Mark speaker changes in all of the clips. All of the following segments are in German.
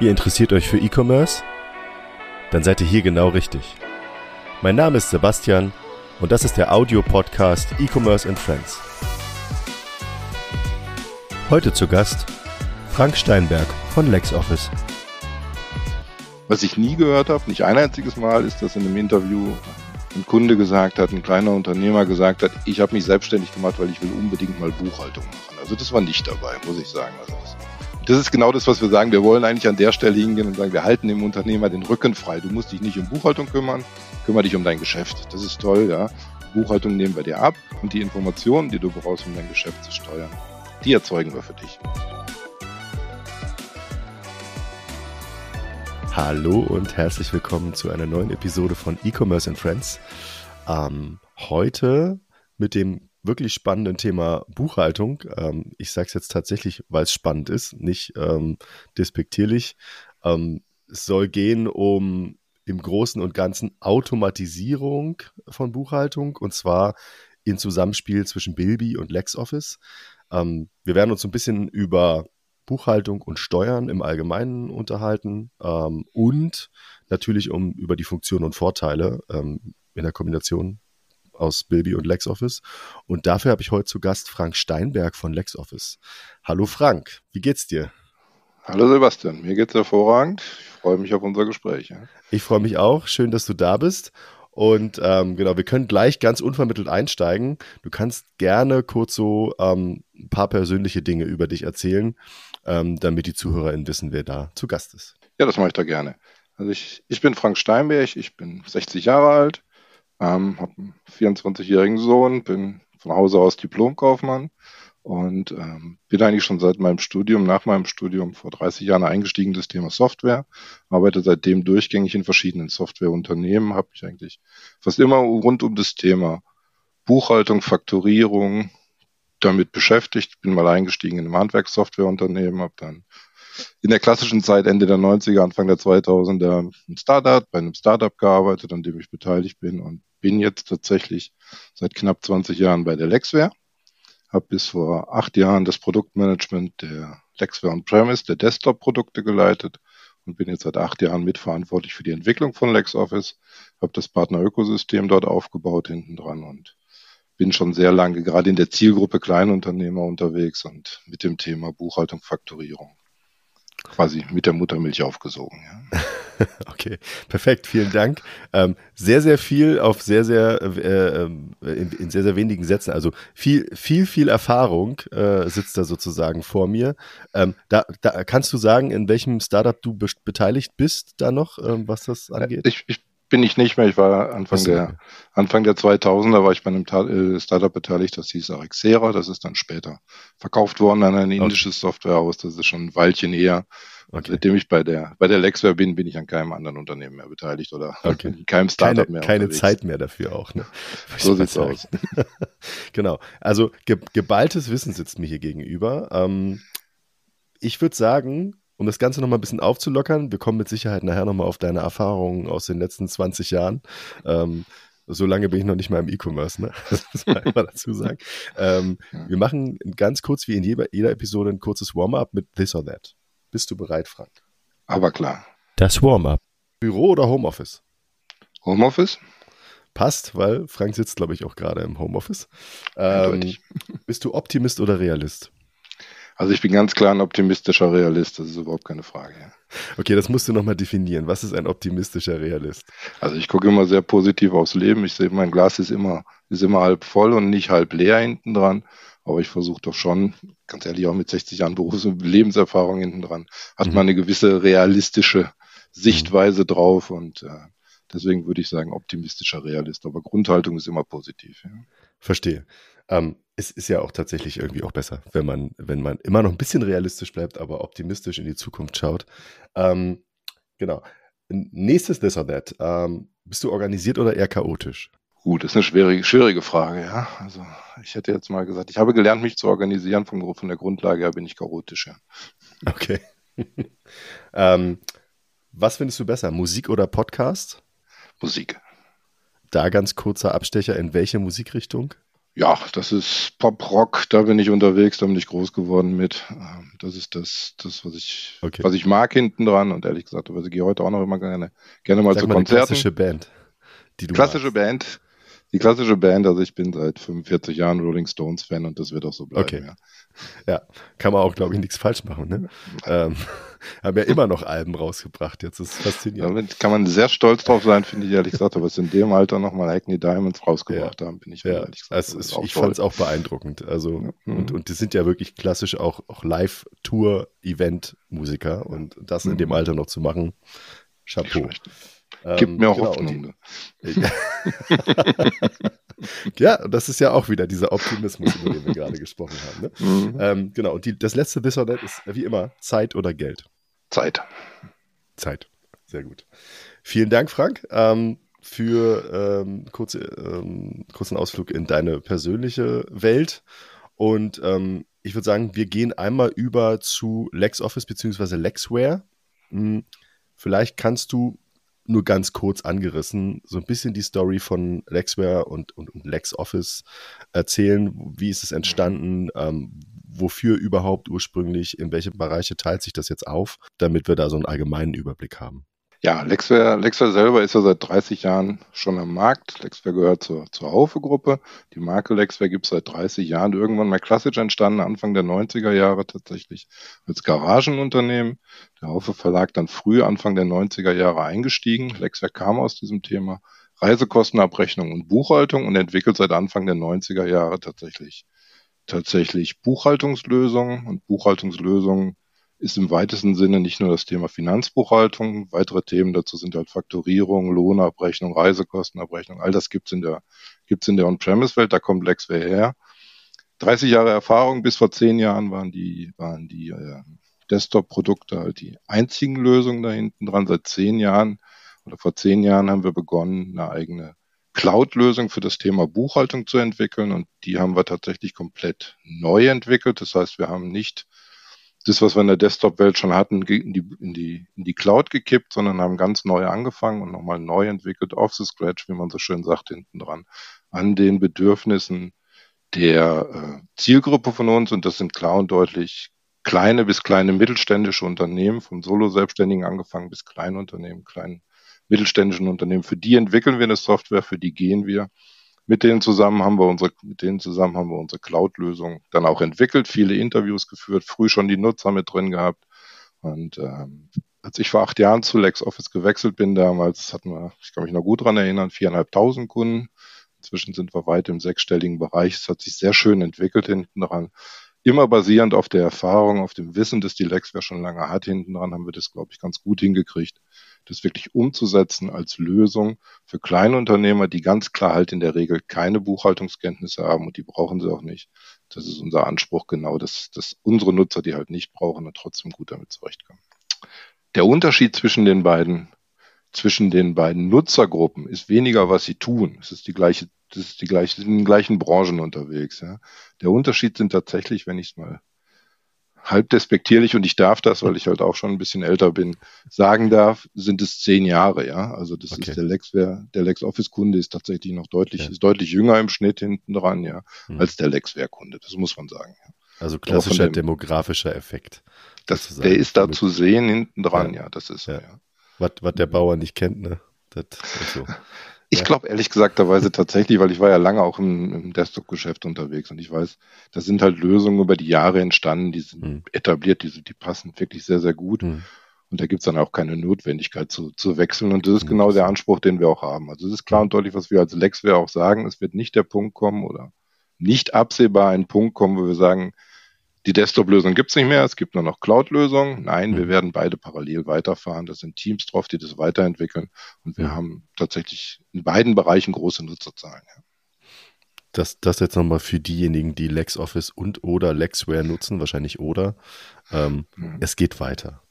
Speaker 1: Ihr interessiert euch für E-Commerce? Dann seid ihr hier genau richtig. Mein Name ist Sebastian und das ist der Audio-Podcast E-Commerce and Friends. Heute zu Gast Frank Steinberg von LexOffice.
Speaker 2: Was ich nie gehört habe, nicht ein einziges Mal, ist, dass in einem Interview ein Kunde gesagt hat, ein kleiner Unternehmer gesagt hat, ich habe mich selbstständig gemacht, weil ich will unbedingt mal Buchhaltung machen. Also das war nicht dabei, muss ich sagen. Also das das ist genau das, was wir sagen. Wir wollen eigentlich an der Stelle hingehen und sagen, wir halten dem Unternehmer den Rücken frei. Du musst dich nicht um Buchhaltung kümmern, kümmere dich um dein Geschäft. Das ist toll, ja. Buchhaltung nehmen wir dir ab und die Informationen, die du brauchst, um dein Geschäft zu steuern, die erzeugen wir für dich.
Speaker 1: Hallo und herzlich willkommen zu einer neuen Episode von E-Commerce and Friends. Ähm, heute mit dem wirklich spannenden Thema Buchhaltung. Ähm, ich sage es jetzt tatsächlich, weil es spannend ist, nicht ähm, despektierlich. Ähm, es soll gehen um im Großen und Ganzen Automatisierung von Buchhaltung und zwar in Zusammenspiel zwischen Bilby und LexOffice. Ähm, wir werden uns ein bisschen über Buchhaltung und Steuern im Allgemeinen unterhalten ähm, und natürlich um über die Funktionen und Vorteile ähm, in der Kombination aus Bilby und LexOffice. Und dafür habe ich heute zu Gast Frank Steinberg von LexOffice. Hallo Frank, wie geht's dir?
Speaker 2: Hallo Sebastian, mir geht's hervorragend. Ich freue mich auf unser Gespräch. Ja.
Speaker 1: Ich freue mich auch. Schön, dass du da bist. Und ähm, genau, wir können gleich ganz unvermittelt einsteigen. Du kannst gerne kurz so ähm, ein paar persönliche Dinge über dich erzählen, ähm, damit die ZuhörerInnen wissen, wer da zu Gast ist.
Speaker 2: Ja, das mache ich da gerne. Also ich, ich bin Frank Steinberg, ich bin 60 Jahre alt, ähm, habe einen 24-jährigen Sohn, bin von Hause aus Diplomkaufmann und ähm, bin eigentlich schon seit meinem Studium, nach meinem Studium vor 30 Jahren eingestiegen in das Thema Software, arbeite seitdem durchgängig in verschiedenen Softwareunternehmen, habe mich eigentlich fast immer rund um das Thema Buchhaltung, Fakturierung damit beschäftigt, bin mal eingestiegen in einem Handwerkssoftwareunternehmen, habe dann in der klassischen Zeit Ende der 90er, Anfang der 2000er ein Startup, bei einem Startup gearbeitet, an dem ich beteiligt bin und bin jetzt tatsächlich seit knapp 20 Jahren bei der Lexware. Habe bis vor acht Jahren das Produktmanagement der Lexware On-Premise, der Desktop-Produkte geleitet und bin jetzt seit acht Jahren mitverantwortlich für die Entwicklung von LexOffice. Habe das Partner-Ökosystem dort aufgebaut hinten dran und bin schon sehr lange gerade in der Zielgruppe Kleinunternehmer unterwegs und mit dem Thema Buchhaltung, Fakturierung quasi mit der Muttermilch aufgesogen. Ja.
Speaker 1: Okay, perfekt, vielen Dank. Ähm, sehr, sehr viel auf sehr, sehr, äh, ähm, in, in, sehr, sehr wenigen Sätzen. Also viel, viel, viel Erfahrung äh, sitzt da sozusagen vor mir. Ähm, da, da kannst du sagen, in welchem Startup du be beteiligt bist, da noch, ähm, was das angeht?
Speaker 2: Ich, ich bin ich nicht mehr. Ich war Anfang der Anfang der 2000er war ich bei einem äh, Startup beteiligt, das hieß Arixera. Das ist dann später verkauft worden an ein indisches okay. Softwarehaus. Das ist schon ein Weilchen eher. Okay. Seitdem ich bei der bei der Lexware bin, bin ich an keinem anderen Unternehmen mehr beteiligt oder
Speaker 1: okay.
Speaker 2: in keinem Startup keine, mehr.
Speaker 1: Keine unterwegs. Zeit mehr dafür auch. Ne?
Speaker 2: So sieht's aus.
Speaker 1: genau. Also ge geballtes Wissen sitzt mir hier gegenüber. Ähm, ich würde sagen, um das Ganze nochmal ein bisschen aufzulockern, wir kommen mit Sicherheit nachher nochmal auf deine Erfahrungen aus den letzten 20 Jahren. Ähm, so lange bin ich noch nicht mal im E-Commerce, ne? Das muss man immer dazu sagen. Ähm, wir machen ganz kurz, wie in jeder, jeder Episode, ein kurzes Warm-up mit This or That. Bist du bereit, Frank?
Speaker 2: Aber klar.
Speaker 1: Das Warm-up. Büro oder Homeoffice?
Speaker 2: Homeoffice?
Speaker 1: Passt, weil Frank sitzt, glaube ich, auch gerade im Homeoffice. Ähm, bist du Optimist oder Realist?
Speaker 2: Also ich bin ganz klar ein optimistischer Realist, das ist überhaupt keine Frage.
Speaker 1: Okay, das musst du nochmal definieren. Was ist ein optimistischer Realist?
Speaker 2: Also ich gucke immer sehr positiv aufs Leben. Ich sehe, mein Glas ist immer, ist immer halb voll und nicht halb leer hinten dran. Aber ich versuche doch schon, ganz ehrlich, auch mit 60 Jahren Berufs- und Lebenserfahrung hinten dran, hat mhm. man eine gewisse realistische Sichtweise mhm. drauf und äh, deswegen würde ich sagen, optimistischer Realist. Aber Grundhaltung ist immer positiv. Ja.
Speaker 1: Verstehe. Ähm, es ist ja auch tatsächlich irgendwie auch besser, wenn man, wenn man immer noch ein bisschen realistisch bleibt, aber optimistisch in die Zukunft schaut. Ähm, genau. Nächstes This or That. Ähm, bist du organisiert oder eher chaotisch?
Speaker 2: Gut, das ist eine schwierige, schwierige Frage, ja. Also ich hätte jetzt mal gesagt, ich habe gelernt, mich zu organisieren. Von, von der Grundlage her bin ich chaotisch, ja.
Speaker 1: Okay. ähm, was findest du besser, Musik oder Podcast?
Speaker 2: Musik.
Speaker 1: Da ganz kurzer Abstecher, in welche Musikrichtung?
Speaker 2: Ja, das ist Pop-Rock, da bin ich unterwegs, da bin ich groß geworden mit. Ähm, das ist das, das was ich, okay. was ich mag hinten dran und ehrlich gesagt, also ich gehe heute auch noch immer gerne, gerne mal
Speaker 1: Sag
Speaker 2: zu
Speaker 1: mal
Speaker 2: Konzerten.
Speaker 1: klassische Band,
Speaker 2: Klassische magst. Band, die klassische Band, also ich bin seit 45 Jahren Rolling Stones Fan und das wird auch so bleiben.
Speaker 1: Okay.
Speaker 2: Ja,
Speaker 1: ja. kann man auch, glaube ich, nichts falsch machen. Ne? ähm, haben ja immer noch Alben rausgebracht, jetzt ist es faszinierend.
Speaker 2: Damit kann man sehr stolz drauf sein, finde ich ehrlich gesagt, aber es in dem Alter nochmal Hackney Diamonds rausgebracht
Speaker 1: ja.
Speaker 2: haben, bin ich
Speaker 1: ja. ehrlich gesagt. Also ist, ich fand es auch beeindruckend. Also, ja. und, mhm. und die sind ja wirklich klassisch auch, auch Live-Tour-Event-Musiker und das in dem mhm. Alter noch zu machen, Chapeau.
Speaker 2: Gibt ähm, mir auch genau, Hoffnung.
Speaker 1: Die, ja, das ist ja auch wieder dieser Optimismus, über den wir gerade gesprochen haben. Ne? Mhm. Ähm, genau, und die, das letzte Wissernet ist wie immer Zeit oder Geld.
Speaker 2: Zeit.
Speaker 1: Zeit. Sehr gut. Vielen Dank, Frank, ähm, für ähm, kurze, ähm, kurzen Ausflug in deine persönliche Welt. Und ähm, ich würde sagen, wir gehen einmal über zu LexOffice bzw. Lexware. Hm, vielleicht kannst du nur ganz kurz angerissen, so ein bisschen die Story von Lexware und, und, und LexOffice erzählen. Wie ist es entstanden? Ähm, wofür überhaupt ursprünglich? In welche Bereiche teilt sich das jetzt auf? Damit wir da so einen allgemeinen Überblick haben.
Speaker 2: Ja, Lexware, Lexware selber ist ja seit 30 Jahren schon am Markt. Lexware gehört zur, zur Haufe-Gruppe. Die Marke Lexware gibt es seit 30 Jahren. Irgendwann mal klassisch entstanden, Anfang der 90er Jahre tatsächlich als Garagenunternehmen. Der Haufe Verlag dann früh, Anfang der 90er Jahre eingestiegen. Lexware kam aus diesem Thema Reisekostenabrechnung und Buchhaltung und entwickelt seit Anfang der 90er Jahre tatsächlich, tatsächlich Buchhaltungslösungen und Buchhaltungslösungen ist im weitesten Sinne nicht nur das Thema Finanzbuchhaltung. Weitere Themen dazu sind halt Faktorierung, Lohnabrechnung, Reisekostenabrechnung. All das gibt's in der, in der On-Premise-Welt. Da kommt Lexware her. 30 Jahre Erfahrung. Bis vor zehn Jahren waren die, waren die äh, Desktop-Produkte halt die einzigen Lösungen da hinten dran. Seit zehn Jahren oder vor zehn Jahren haben wir begonnen, eine eigene Cloud-Lösung für das Thema Buchhaltung zu entwickeln und die haben wir tatsächlich komplett neu entwickelt. Das heißt, wir haben nicht das, was wir in der Desktop-Welt schon hatten, in die, in, die, in die Cloud gekippt, sondern haben ganz neu angefangen und nochmal neu entwickelt, off the scratch, wie man so schön sagt, hinten dran, an den Bedürfnissen der äh, Zielgruppe von uns. Und das sind klar und deutlich kleine bis kleine mittelständische Unternehmen, vom Solo-Selbstständigen angefangen bis Kleinunternehmen, kleinen mittelständischen Unternehmen. Für die entwickeln wir eine Software, für die gehen wir. Mit denen zusammen haben wir unsere, mit denen zusammen haben wir unsere Cloud-Lösung dann auch entwickelt, viele Interviews geführt, früh schon die Nutzer mit drin gehabt. Und ähm, als ich vor acht Jahren zu LexOffice gewechselt bin, damals hatten wir, ich kann mich noch gut dran erinnern, viereinhalbtausend Kunden. Inzwischen sind wir weit im sechsstelligen Bereich. Es hat sich sehr schön entwickelt hinten dran. Immer basierend auf der Erfahrung, auf dem Wissen, das die Lexware schon lange hat hinten dran, haben wir das, glaube ich, ganz gut hingekriegt das wirklich umzusetzen als Lösung für kleine Unternehmer, die ganz klar halt in der Regel keine Buchhaltungskenntnisse haben und die brauchen sie auch nicht. Das ist unser Anspruch genau, dass, dass unsere Nutzer die halt nicht brauchen und trotzdem gut damit zurechtkommen. Der Unterschied zwischen den beiden zwischen den beiden Nutzergruppen ist weniger, was sie tun. Es ist die gleiche, das ist die gleiche, in den gleichen Branchen unterwegs. Ja. Der Unterschied sind tatsächlich, wenn ich es mal halb despektierlich und ich darf das, weil ich halt auch schon ein bisschen älter bin, sagen darf, sind es zehn Jahre, ja. Also das okay. ist der Lexware, der LexOffice-Kunde ist tatsächlich noch deutlich, ja. ist deutlich jünger im Schnitt hinten dran, ja, mhm. als der Lexware-Kunde. Das muss man sagen. Ja.
Speaker 1: Also klassischer dem, demografischer Effekt.
Speaker 2: Das, der ist da zu sehen hinten dran, ja, ja das ist ja. ja.
Speaker 1: Was, was der Bauer nicht kennt, ne? Das,
Speaker 2: so. Ich glaube ehrlich gesagterweise tatsächlich, weil ich war ja lange auch im, im Desktop-Geschäft unterwegs und ich weiß, da sind halt Lösungen über die Jahre entstanden, die sind mhm. etabliert, die, die passen wirklich sehr, sehr gut. Mhm. Und da gibt's dann auch keine Notwendigkeit zu, zu wechseln. Und das ist mhm. genau der Anspruch, den wir auch haben. Also es ist klar und deutlich, was wir als Lexware auch sagen. Es wird nicht der Punkt kommen oder nicht absehbar ein Punkt kommen, wo wir sagen, die Desktop-Lösung gibt es nicht mehr, es gibt nur noch Cloud-Lösungen. Nein, wir mhm. werden beide parallel weiterfahren. Da sind Teams drauf, die das weiterentwickeln. Und wir haben tatsächlich in beiden Bereichen große Nutzerzahlen. Ja.
Speaker 1: Das, das jetzt nochmal für diejenigen, die LexOffice und oder Lexware nutzen, wahrscheinlich oder. Ähm, mhm. Es geht weiter.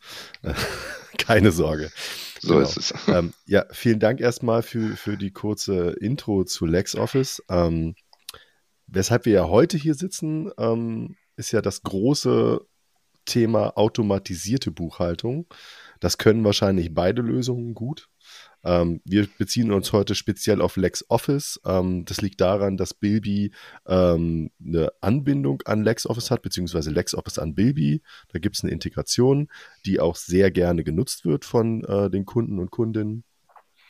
Speaker 1: Keine Sorge.
Speaker 2: So genau. ist es.
Speaker 1: Ähm, ja, vielen Dank erstmal für, für die kurze Intro zu LexOffice. Ähm, weshalb wir ja heute hier sitzen, ähm, ist ja das große Thema automatisierte Buchhaltung. Das können wahrscheinlich beide Lösungen gut. Ähm, wir beziehen uns heute speziell auf LexOffice. Ähm, das liegt daran, dass Bilby ähm, eine Anbindung an LexOffice hat, beziehungsweise LexOffice an Bilby. Da gibt es eine Integration, die auch sehr gerne genutzt wird von äh, den Kunden und Kundinnen.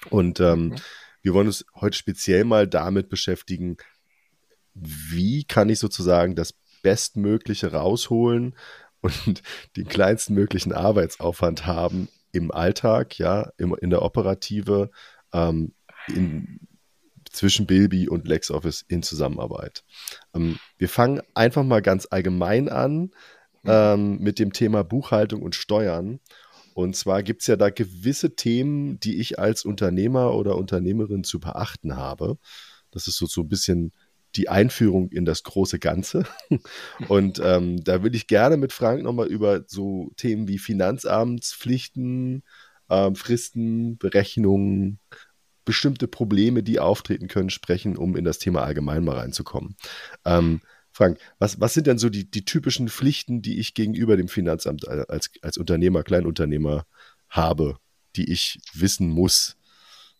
Speaker 1: Und ähm, mhm. wir wollen uns heute speziell mal damit beschäftigen, wie kann ich sozusagen das Bestmögliche rausholen und den kleinsten möglichen Arbeitsaufwand haben im Alltag, ja, im, in der Operative, ähm, in, zwischen Bilby und LexOffice in Zusammenarbeit. Ähm, wir fangen einfach mal ganz allgemein an mhm. ähm, mit dem Thema Buchhaltung und Steuern. Und zwar gibt es ja da gewisse Themen, die ich als Unternehmer oder Unternehmerin zu beachten habe. Das ist so, so ein bisschen die Einführung in das große Ganze. Und ähm, da würde ich gerne mit Frank nochmal über so Themen wie Finanzamtspflichten, ähm, Fristen, Berechnungen, bestimmte Probleme, die auftreten können, sprechen, um in das Thema allgemein mal reinzukommen. Ähm, Frank, was, was sind denn so die, die typischen Pflichten, die ich gegenüber dem Finanzamt als, als Unternehmer, Kleinunternehmer habe, die ich wissen muss?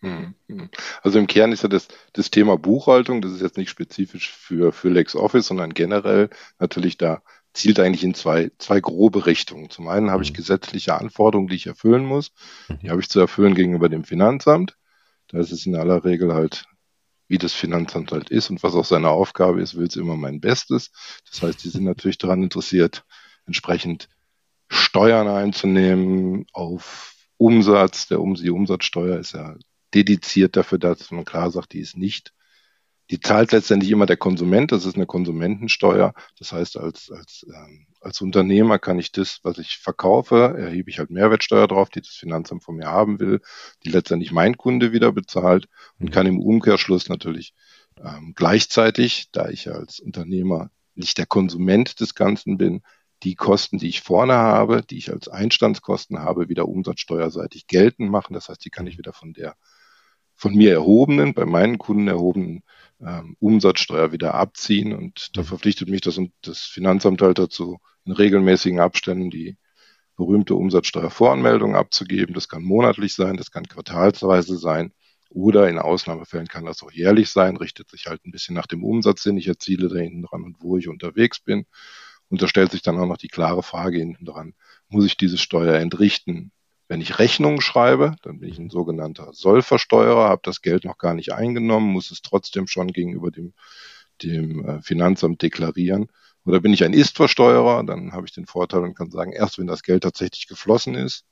Speaker 2: Hm, hm. Also im Kern ist ja das, das Thema Buchhaltung, das ist jetzt nicht spezifisch für, für LexOffice, sondern generell natürlich da zielt eigentlich in zwei, zwei grobe Richtungen. Zum einen habe ich mhm. gesetzliche Anforderungen, die ich erfüllen muss. Die mhm. habe ich zu erfüllen gegenüber dem Finanzamt. Da ist es in aller Regel halt, wie das Finanzamt halt ist und was auch seine Aufgabe ist, will es immer mein Bestes. Das heißt, die sind natürlich daran interessiert, entsprechend Steuern einzunehmen auf Umsatz. Der um die Umsatzsteuer ist ja dediziert dafür, dass man klar sagt, die ist nicht. Die zahlt letztendlich immer der Konsument, das ist eine Konsumentensteuer. Das heißt, als, als, ähm, als Unternehmer kann ich das, was ich verkaufe, erhebe ich halt Mehrwertsteuer drauf, die das Finanzamt von mir haben will, die letztendlich mein Kunde wieder bezahlt und kann im Umkehrschluss natürlich ähm, gleichzeitig, da ich als Unternehmer nicht der Konsument des Ganzen bin, die Kosten, die ich vorne habe, die ich als Einstandskosten habe, wieder umsatzsteuerseitig geltend machen. Das heißt, die kann ich wieder von der von mir erhobenen, bei meinen Kunden erhobenen ähm, Umsatzsteuer wieder abziehen. Und da mhm. verpflichtet mich das, das Finanzamt halt dazu, in regelmäßigen Abständen die berühmte Umsatzsteuervoranmeldung abzugeben. Das kann monatlich sein, das kann quartalsweise sein. Oder in Ausnahmefällen kann das auch jährlich sein, richtet sich halt ein bisschen nach dem Umsatz, den ich erziele da hinten dran und wo ich unterwegs bin. Und da stellt sich dann auch noch die klare Frage hinten dran, muss ich diese Steuer entrichten? Wenn ich Rechnungen schreibe, dann bin ich ein sogenannter Sollversteuerer, habe das Geld noch gar nicht eingenommen, muss es trotzdem schon gegenüber dem, dem äh, Finanzamt deklarieren. Oder bin ich ein Ist-Versteuerer, dann habe ich den Vorteil und kann sagen, erst wenn das Geld tatsächlich geflossen ist,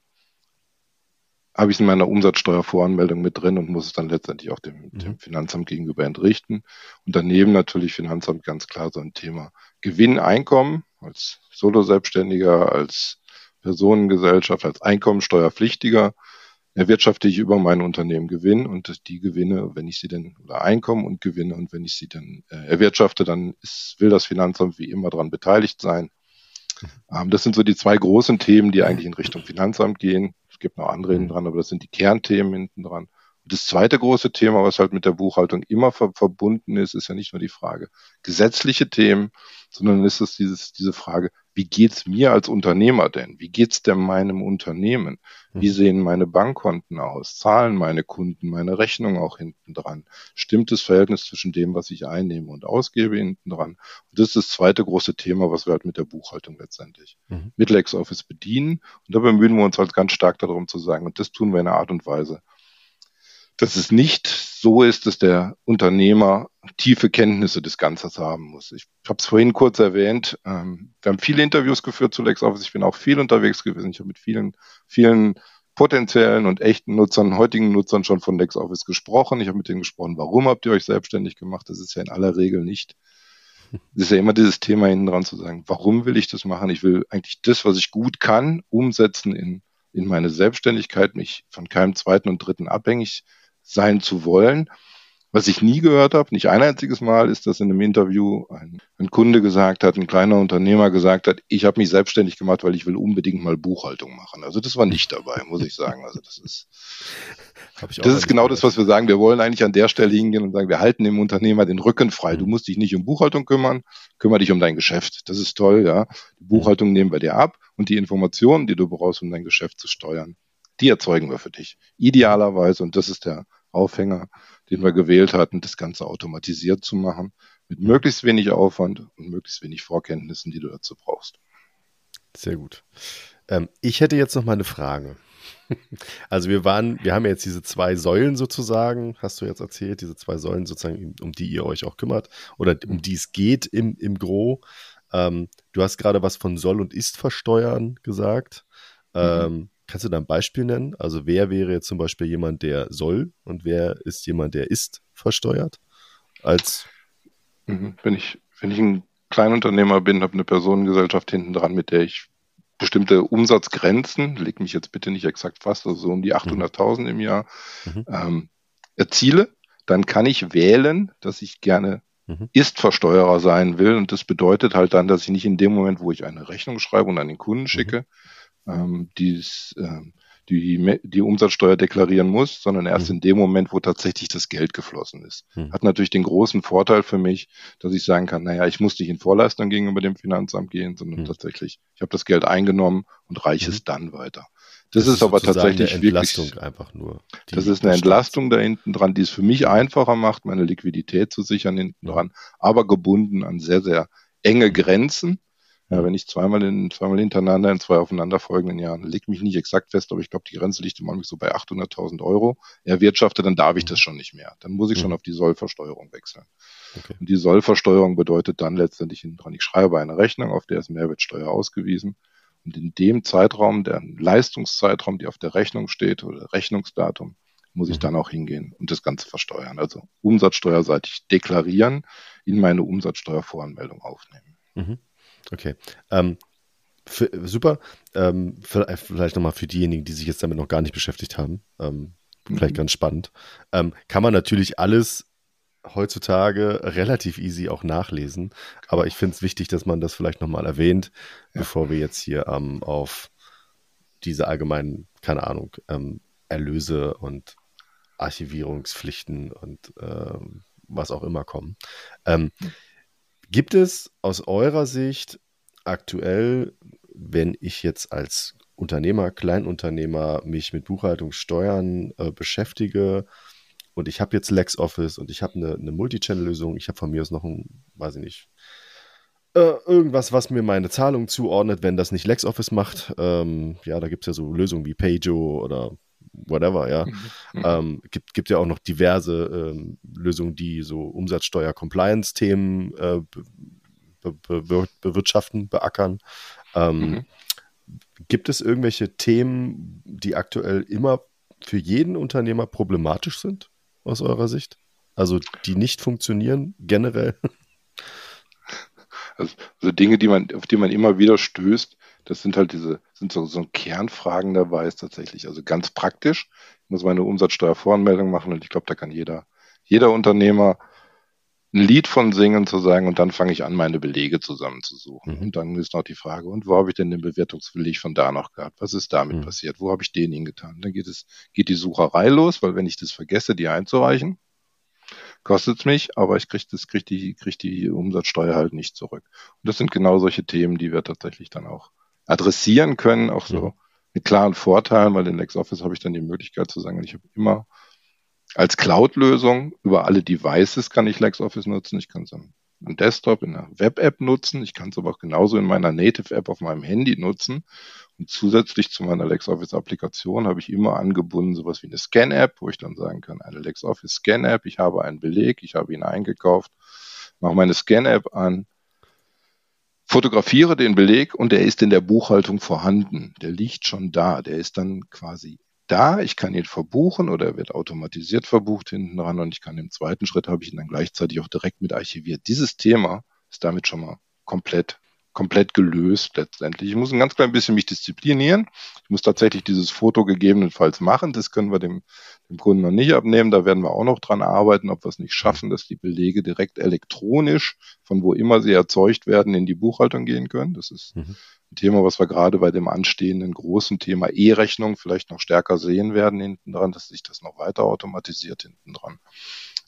Speaker 2: habe ich es in meiner Umsatzsteuervoranmeldung mit drin und muss es dann letztendlich auch dem, mhm. dem Finanzamt gegenüber entrichten. Und daneben natürlich Finanzamt ganz klar so ein Thema Gewinn, Einkommen als Solo-Selbstständiger, als Personengesellschaft, als Einkommensteuerpflichtiger erwirtschafte ich über mein Unternehmen Gewinn und die Gewinne, wenn ich sie denn, oder Einkommen und Gewinne und wenn ich sie dann äh, erwirtschafte, dann ist, will das Finanzamt wie immer daran beteiligt sein. Mhm. Ähm, das sind so die zwei großen Themen, die eigentlich in Richtung Finanzamt gehen. Es gibt noch andere hinten dran, aber das sind die Kernthemen hinten dran. Das zweite große Thema, was halt mit der Buchhaltung immer ver verbunden ist, ist ja nicht nur die Frage gesetzliche Themen, sondern ist es dieses, diese Frage, wie geht's mir als Unternehmer denn? Wie geht's denn meinem Unternehmen? Wie mhm. sehen meine Bankkonten aus? Zahlen meine Kunden meine Rechnung auch hinten dran? Stimmt das Verhältnis zwischen dem, was ich einnehme und ausgebe hinten dran? Und das ist das zweite große Thema, was wir halt mit der Buchhaltung letztendlich mhm. mit LexOffice bedienen. Und da bemühen wir uns halt ganz stark darum zu sagen, und das tun wir in einer Art und Weise, dass es nicht so ist, dass der Unternehmer tiefe Kenntnisse des Ganzen haben muss. Ich habe es vorhin kurz erwähnt. Ähm, wir haben viele Interviews geführt zu LexOffice. Ich bin auch viel unterwegs gewesen. Ich habe mit vielen, vielen potenziellen und echten Nutzern, heutigen Nutzern schon von LexOffice gesprochen. Ich habe mit denen gesprochen, warum habt ihr euch selbstständig gemacht? Das ist ja in aller Regel nicht. Es ist ja immer dieses Thema hinten dran zu sagen, warum will ich das machen? Ich will eigentlich das, was ich gut kann, umsetzen in, in meine Selbstständigkeit, mich von keinem zweiten und dritten abhängig sein zu wollen. Was ich nie gehört habe, nicht ein einziges Mal, ist, dass in einem Interview ein, ein Kunde gesagt hat, ein kleiner Unternehmer gesagt hat, ich habe mich selbstständig gemacht, weil ich will unbedingt mal Buchhaltung machen. Also das war nicht dabei, muss ich sagen. Also das ist, das ist genau das, was wir sagen. Wir wollen eigentlich an der Stelle hingehen und sagen, wir halten dem Unternehmer den Rücken frei. Du mhm. musst dich nicht um Buchhaltung kümmern, kümmere dich um dein Geschäft. Das ist toll, ja. Die Buchhaltung nehmen wir dir ab und die Informationen, die du brauchst, um dein Geschäft zu steuern, die erzeugen wir für dich. Idealerweise, und das ist der Aufhänger, den wir gewählt hatten, das Ganze automatisiert zu machen, mit möglichst wenig Aufwand und möglichst wenig Vorkenntnissen, die du dazu brauchst.
Speaker 1: Sehr gut. Ähm, ich hätte jetzt noch mal eine Frage. Also wir waren, wir haben jetzt diese zwei Säulen sozusagen, hast du jetzt erzählt, diese zwei Säulen sozusagen, um die ihr euch auch kümmert oder um die es geht im, im Gro. Ähm, du hast gerade was von soll und ist versteuern gesagt. Mhm. Ähm, kannst du da ein Beispiel nennen? Also wer wäre jetzt zum Beispiel jemand, der soll und wer ist jemand, der ist versteuert? Als
Speaker 2: mhm. wenn ich, wenn ich ein Kleinunternehmer bin, habe eine Personengesellschaft hinten dran, mit der ich bestimmte Umsatzgrenzen, leg mich jetzt bitte nicht exakt fast, also so um die 800.000 mhm. im Jahr, mhm. ähm, erziele, dann kann ich wählen, dass ich gerne mhm. Ist-Versteuerer sein will. Und das bedeutet halt dann, dass ich nicht in dem Moment, wo ich eine Rechnung schreibe und an den Kunden schicke, mhm. Ähm, dies, ähm, die, die Umsatzsteuer deklarieren muss, sondern erst mhm. in dem Moment, wo tatsächlich das Geld geflossen ist. Mhm. Hat natürlich den großen Vorteil für mich, dass ich sagen kann, naja, ich muss nicht in Vorleistung gegenüber dem Finanzamt gehen, sondern mhm. tatsächlich, ich habe das Geld eingenommen und reiche es mhm. dann weiter. Das, das ist, aber tatsächlich eine Entlastung
Speaker 1: wirklich, einfach nur.
Speaker 2: Das ist eine Entlastung da hinten dran, die es für mich einfacher macht, meine Liquidität zu sichern hinten dran, aber gebunden an sehr, sehr enge Grenzen ja, wenn ich zweimal, in, zweimal hintereinander in zwei aufeinanderfolgenden Jahren, leg mich nicht exakt fest, aber ich glaube, die Grenze liegt im Augenblick so bei 800.000 Euro, erwirtschafte, dann darf ich das schon nicht mehr. Dann muss ich schon auf die Sollversteuerung wechseln. Okay. Und die Sollversteuerung bedeutet dann letztendlich hinten dran, ich schreibe eine Rechnung, auf der ist Mehrwertsteuer ausgewiesen. Und in dem Zeitraum, der Leistungszeitraum, die auf der Rechnung steht oder Rechnungsdatum, muss ich mhm. dann auch hingehen und das Ganze versteuern. Also umsatzsteuerseitig deklarieren, in meine Umsatzsteuervoranmeldung aufnehmen.
Speaker 1: Mhm. Okay. Ähm, für, super. Ähm, vielleicht nochmal für diejenigen, die sich jetzt damit noch gar nicht beschäftigt haben. Ähm, vielleicht mhm. ganz spannend. Ähm, kann man natürlich alles heutzutage relativ easy auch nachlesen. Aber ich finde es wichtig, dass man das vielleicht nochmal erwähnt, ja. bevor wir jetzt hier ähm, auf diese allgemeinen, keine Ahnung, ähm, Erlöse und Archivierungspflichten und ähm, was auch immer kommen. Ähm, mhm. Gibt es aus eurer Sicht aktuell, wenn ich jetzt als Unternehmer, Kleinunternehmer mich mit Buchhaltungssteuern äh, beschäftige und ich habe jetzt LexOffice und ich habe eine, eine Multichannel-Lösung, ich habe von mir aus noch ein, weiß ich nicht, äh, irgendwas, was mir meine Zahlung zuordnet, wenn das nicht LexOffice macht. Ähm, ja, da gibt es ja so Lösungen wie Payo oder whatever, ja. Mhm. Ähm, gibt, gibt ja auch noch diverse ähm, Lösungen, die so Umsatzsteuer-Compliance-Themen äh, be be bewirtschaften, beackern. Ähm, mhm. Gibt es irgendwelche Themen, die aktuell immer für jeden Unternehmer problematisch sind, aus eurer Sicht? Also die nicht funktionieren generell?
Speaker 2: Also, also Dinge, die man, auf die man immer wieder stößt, das sind halt diese, sind so, so Kernfragen dabei, ist tatsächlich, also ganz praktisch. Ich muss meine Umsatzsteuervoranmeldung machen und ich glaube, da kann jeder, jeder Unternehmer ein Lied von singen zu sagen und dann fange ich an, meine Belege zusammenzusuchen. Mhm. Und dann ist noch die Frage, und wo habe ich denn den Bewertungsbeleg von da noch gehabt? Was ist damit mhm. passiert? Wo habe ich den hingetan? Dann geht es, geht die Sucherei los, weil wenn ich das vergesse, die einzureichen, kostet es mich, aber ich kriege das, krieg die, krieg die Umsatzsteuer halt nicht zurück. Und das sind genau solche Themen, die wir tatsächlich dann auch adressieren können, auch so mit klaren Vorteilen, weil in LexOffice habe ich dann die Möglichkeit zu sagen, ich habe immer als Cloud-Lösung über alle Devices kann ich LexOffice nutzen. Ich kann es am Desktop in einer Web-App nutzen. Ich kann es aber auch genauso in meiner Native-App auf meinem Handy nutzen. Und zusätzlich zu meiner LexOffice-Applikation habe ich immer angebunden sowas wie eine Scan-App, wo ich dann sagen kann, eine LexOffice Scan-App, ich habe einen Beleg, ich habe ihn eingekauft, mache meine Scan-App an, fotografiere den Beleg und der ist in der Buchhaltung vorhanden. Der liegt schon da. Der ist dann quasi da. Ich kann ihn verbuchen oder er wird automatisiert verbucht hinten dran und ich kann im zweiten Schritt habe ich ihn dann gleichzeitig auch direkt mit archiviert. Dieses Thema ist damit schon mal komplett komplett gelöst letztendlich. Ich muss ein ganz klein bisschen mich disziplinieren. Ich muss tatsächlich dieses Foto gegebenenfalls machen. Das können wir dem, dem Kunden noch nicht abnehmen. Da werden wir auch noch dran arbeiten, ob wir es nicht schaffen, dass die Belege direkt elektronisch, von wo immer sie erzeugt werden, in die Buchhaltung gehen können. Das ist mhm. ein Thema, was wir gerade bei dem anstehenden großen Thema E-Rechnung vielleicht noch stärker sehen werden hinten dran, dass sich das noch weiter automatisiert hinten dran.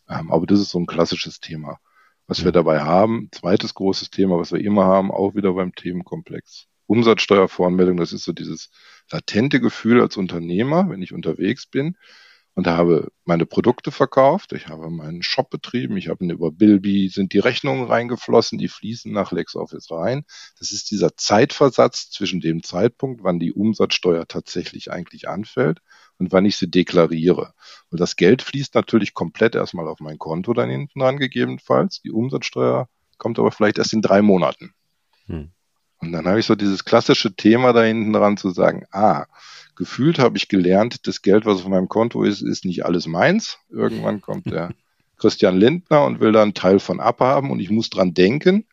Speaker 2: Ähm, aber das ist so ein klassisches Thema was wir dabei haben. Zweites großes Thema, was wir immer haben, auch wieder beim Themenkomplex Umsatzsteuervoranmeldung, das ist so dieses latente Gefühl als Unternehmer, wenn ich unterwegs bin und habe meine Produkte verkauft, ich habe meinen Shop betrieben, ich habe über Bilby sind die Rechnungen reingeflossen, die fließen nach LexOffice rein. Das ist dieser Zeitversatz zwischen dem Zeitpunkt, wann die Umsatzsteuer tatsächlich eigentlich anfällt und wann ich sie deklariere. Und das Geld fließt natürlich komplett erstmal auf mein Konto dann hinten dran gegebenenfalls. Die Umsatzsteuer kommt aber vielleicht erst in drei Monaten. Hm. Und dann habe ich so dieses klassische Thema da hinten dran zu sagen, ah, gefühlt habe ich gelernt, das Geld, was auf meinem Konto ist, ist nicht alles meins. Irgendwann kommt der Christian Lindner und will da einen Teil von abhaben und ich muss dran denken,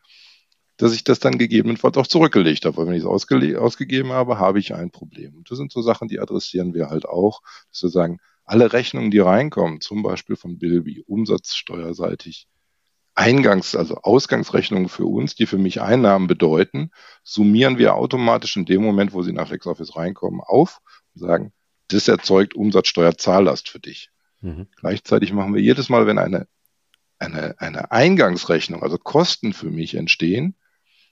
Speaker 2: dass ich das dann gegebenenfalls auch zurückgelegt habe. Weil wenn ich es ausge ausgegeben habe, habe ich ein Problem. Und das sind so Sachen, die adressieren wir halt auch, dass wir sagen, alle Rechnungen, die reinkommen, zum Beispiel von Bilby, umsatzsteuerseitig, Eingangs-, also Ausgangsrechnungen für uns, die für mich Einnahmen bedeuten, summieren wir automatisch in dem Moment, wo sie nach LexOffice reinkommen, auf und sagen, das erzeugt Umsatzsteuerzahllast für dich. Mhm. Gleichzeitig machen wir jedes Mal, wenn eine, eine, eine Eingangsrechnung, also Kosten für mich entstehen,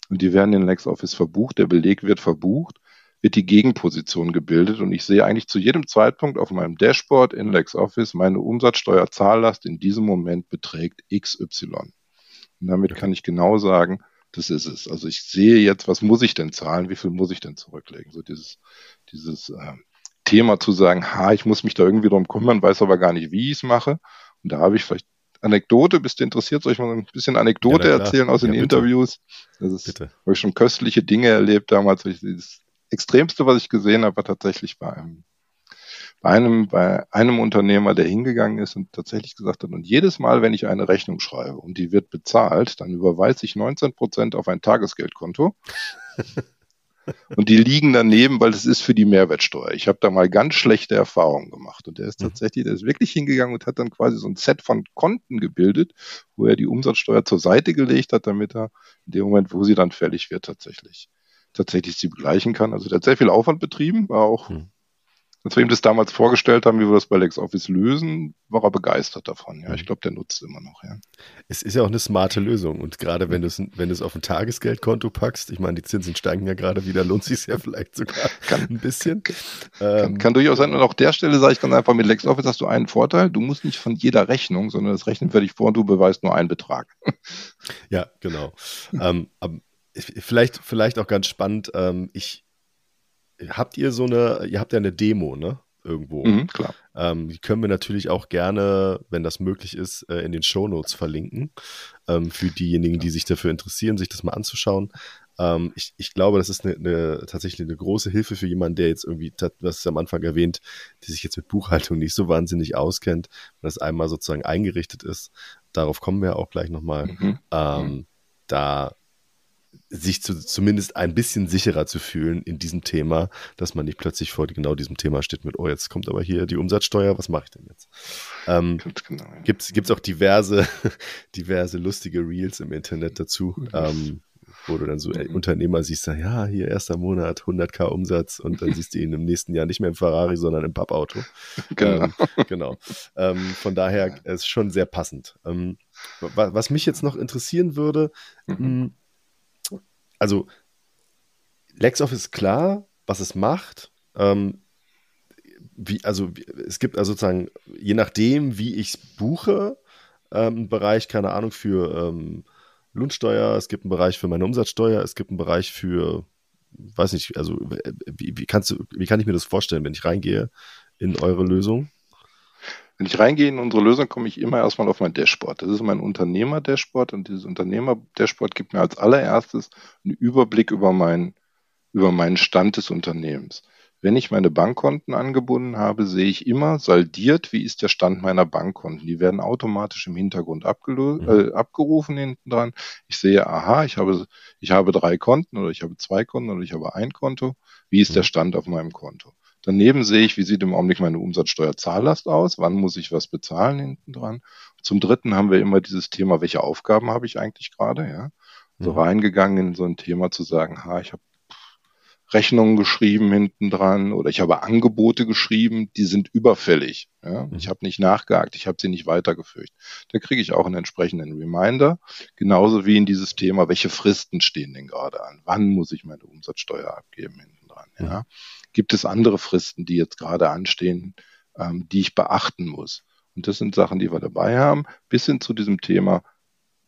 Speaker 2: und die werden in LexOffice verbucht, der Beleg wird verbucht, wird die Gegenposition gebildet und ich sehe eigentlich zu jedem Zeitpunkt auf meinem Dashboard in LexOffice, meine Umsatzsteuerzahllast in diesem Moment beträgt XY. Und damit kann ich genau sagen, das ist es. Also ich sehe jetzt, was muss ich denn zahlen, wie viel muss ich denn zurücklegen? So dieses, dieses äh, Thema zu sagen, ha, ich muss mich da irgendwie drum kümmern, weiß aber gar nicht, wie ich es mache. Und da habe ich vielleicht Anekdote, bist du interessiert? Soll ich mal ein bisschen Anekdote ja, erzählen aus ja, den bitte. Interviews? Das ist, habe ich schon köstliche Dinge erlebt damals, dieses Extremste, was ich gesehen habe, war tatsächlich bei einem, bei einem, bei einem Unternehmer, der hingegangen ist und tatsächlich gesagt hat, und jedes Mal, wenn ich eine Rechnung schreibe und die wird bezahlt, dann überweise ich 19 Prozent auf ein Tagesgeldkonto. und die liegen daneben, weil es ist für die Mehrwertsteuer. Ich habe da mal ganz schlechte Erfahrungen gemacht. Und der ist mhm. tatsächlich, der ist wirklich hingegangen und hat dann quasi so ein Set von Konten gebildet, wo er die Umsatzsteuer zur Seite gelegt hat, damit er in dem Moment, wo sie dann fällig wird, tatsächlich tatsächlich sie begleichen kann. Also der hat sehr viel Aufwand betrieben, war auch, hm. Als wir ihm das damals vorgestellt haben, wie wir das bei LexOffice lösen, war er begeistert davon. Ja, ich hm. glaube, der nutzt immer noch. Ja.
Speaker 1: Es ist ja auch eine smarte Lösung und gerade wenn du es wenn du es auf ein Tagesgeldkonto packst, ich meine, die Zinsen steigen ja gerade wieder, lohnt sich ja vielleicht sogar kann, ein bisschen.
Speaker 2: Kann, ähm, kann, durchaus sein. Und auch der Stelle sage ich ganz einfach, mit LexOffice hast du einen Vorteil, du musst nicht von jeder Rechnung, sondern das rechnen dich vor und du beweist nur einen Betrag.
Speaker 1: Ja, genau. ähm, vielleicht, vielleicht auch ganz spannend, ähm, ich habt ihr so eine, ihr habt ja eine Demo, ne? Irgendwo.
Speaker 2: Mhm, klar.
Speaker 1: Ähm, die können wir natürlich auch gerne, wenn das möglich ist, äh, in den Show Notes verlinken. Ähm, für diejenigen, die sich dafür interessieren, sich das mal anzuschauen. Ähm, ich, ich, glaube, das ist eine, eine, tatsächlich eine große Hilfe für jemanden, der jetzt irgendwie, was ist am Anfang erwähnt, die sich jetzt mit Buchhaltung nicht so wahnsinnig auskennt, wenn das einmal sozusagen eingerichtet ist. Darauf kommen wir auch gleich nochmal. Mhm. Ähm. Da sich zu, zumindest ein bisschen sicherer zu fühlen in diesem Thema, dass man nicht plötzlich vor genau diesem Thema steht mit, oh, jetzt kommt aber hier die Umsatzsteuer, was mache ich denn jetzt? Ähm, genau, ja. Gibt es auch diverse, diverse lustige Reels im Internet dazu, mhm. ähm, wo du dann so mhm. Unternehmer siehst, ja, hier erster Monat, 100k Umsatz und dann siehst du ihn im nächsten Jahr nicht mehr im Ferrari, sondern im Pappauto. Genau. Ähm, genau. Ähm, von daher ist schon sehr passend. Ähm, was mich jetzt noch interessieren würde, mhm. Also LexOffice ist klar, was es macht. Ähm, wie, also es gibt also sozusagen, je nachdem, wie ich es buche, ähm, einen Bereich, keine Ahnung, für ähm, Lohnsteuer, es gibt einen Bereich für meine Umsatzsteuer, es gibt einen Bereich für, weiß nicht, also wie, wie kannst du, wie kann ich mir das vorstellen, wenn ich reingehe in eure Lösung?
Speaker 2: Wenn ich reingehe in unsere Lösung, komme ich immer erstmal auf mein Dashboard. Das ist mein Unternehmer-Dashboard und dieses Unternehmer-Dashboard gibt mir als allererstes einen Überblick über, mein, über meinen Stand des Unternehmens. Wenn ich meine Bankkonten angebunden habe, sehe ich immer saldiert, wie ist der Stand meiner Bankkonten. Die werden automatisch im Hintergrund mhm. äh, abgerufen hinten dran. Ich sehe, aha, ich habe, ich habe drei Konten oder ich habe zwei Konten oder ich habe ein Konto. Wie ist der mhm. Stand auf meinem Konto? Daneben sehe ich, wie sieht im Augenblick meine Umsatzsteuerzahllast aus, wann muss ich was bezahlen hinten dran. Zum Dritten haben wir immer dieses Thema, welche Aufgaben habe ich eigentlich gerade, ja. So mhm. reingegangen in so ein Thema zu sagen, ha, ich habe Rechnungen geschrieben hinten dran oder ich habe Angebote geschrieben, die sind überfällig. Ja? Mhm. Ich habe nicht nachgehakt, ich habe sie nicht weitergeführt. Da kriege ich auch einen entsprechenden Reminder, genauso wie in dieses Thema, welche Fristen stehen denn gerade an? Wann muss ich meine Umsatzsteuer abgeben hinten dran? Ja? Gibt es andere Fristen, die jetzt gerade anstehen, ähm, die ich beachten muss? Und das sind Sachen, die wir dabei haben, bis hin zu diesem Thema,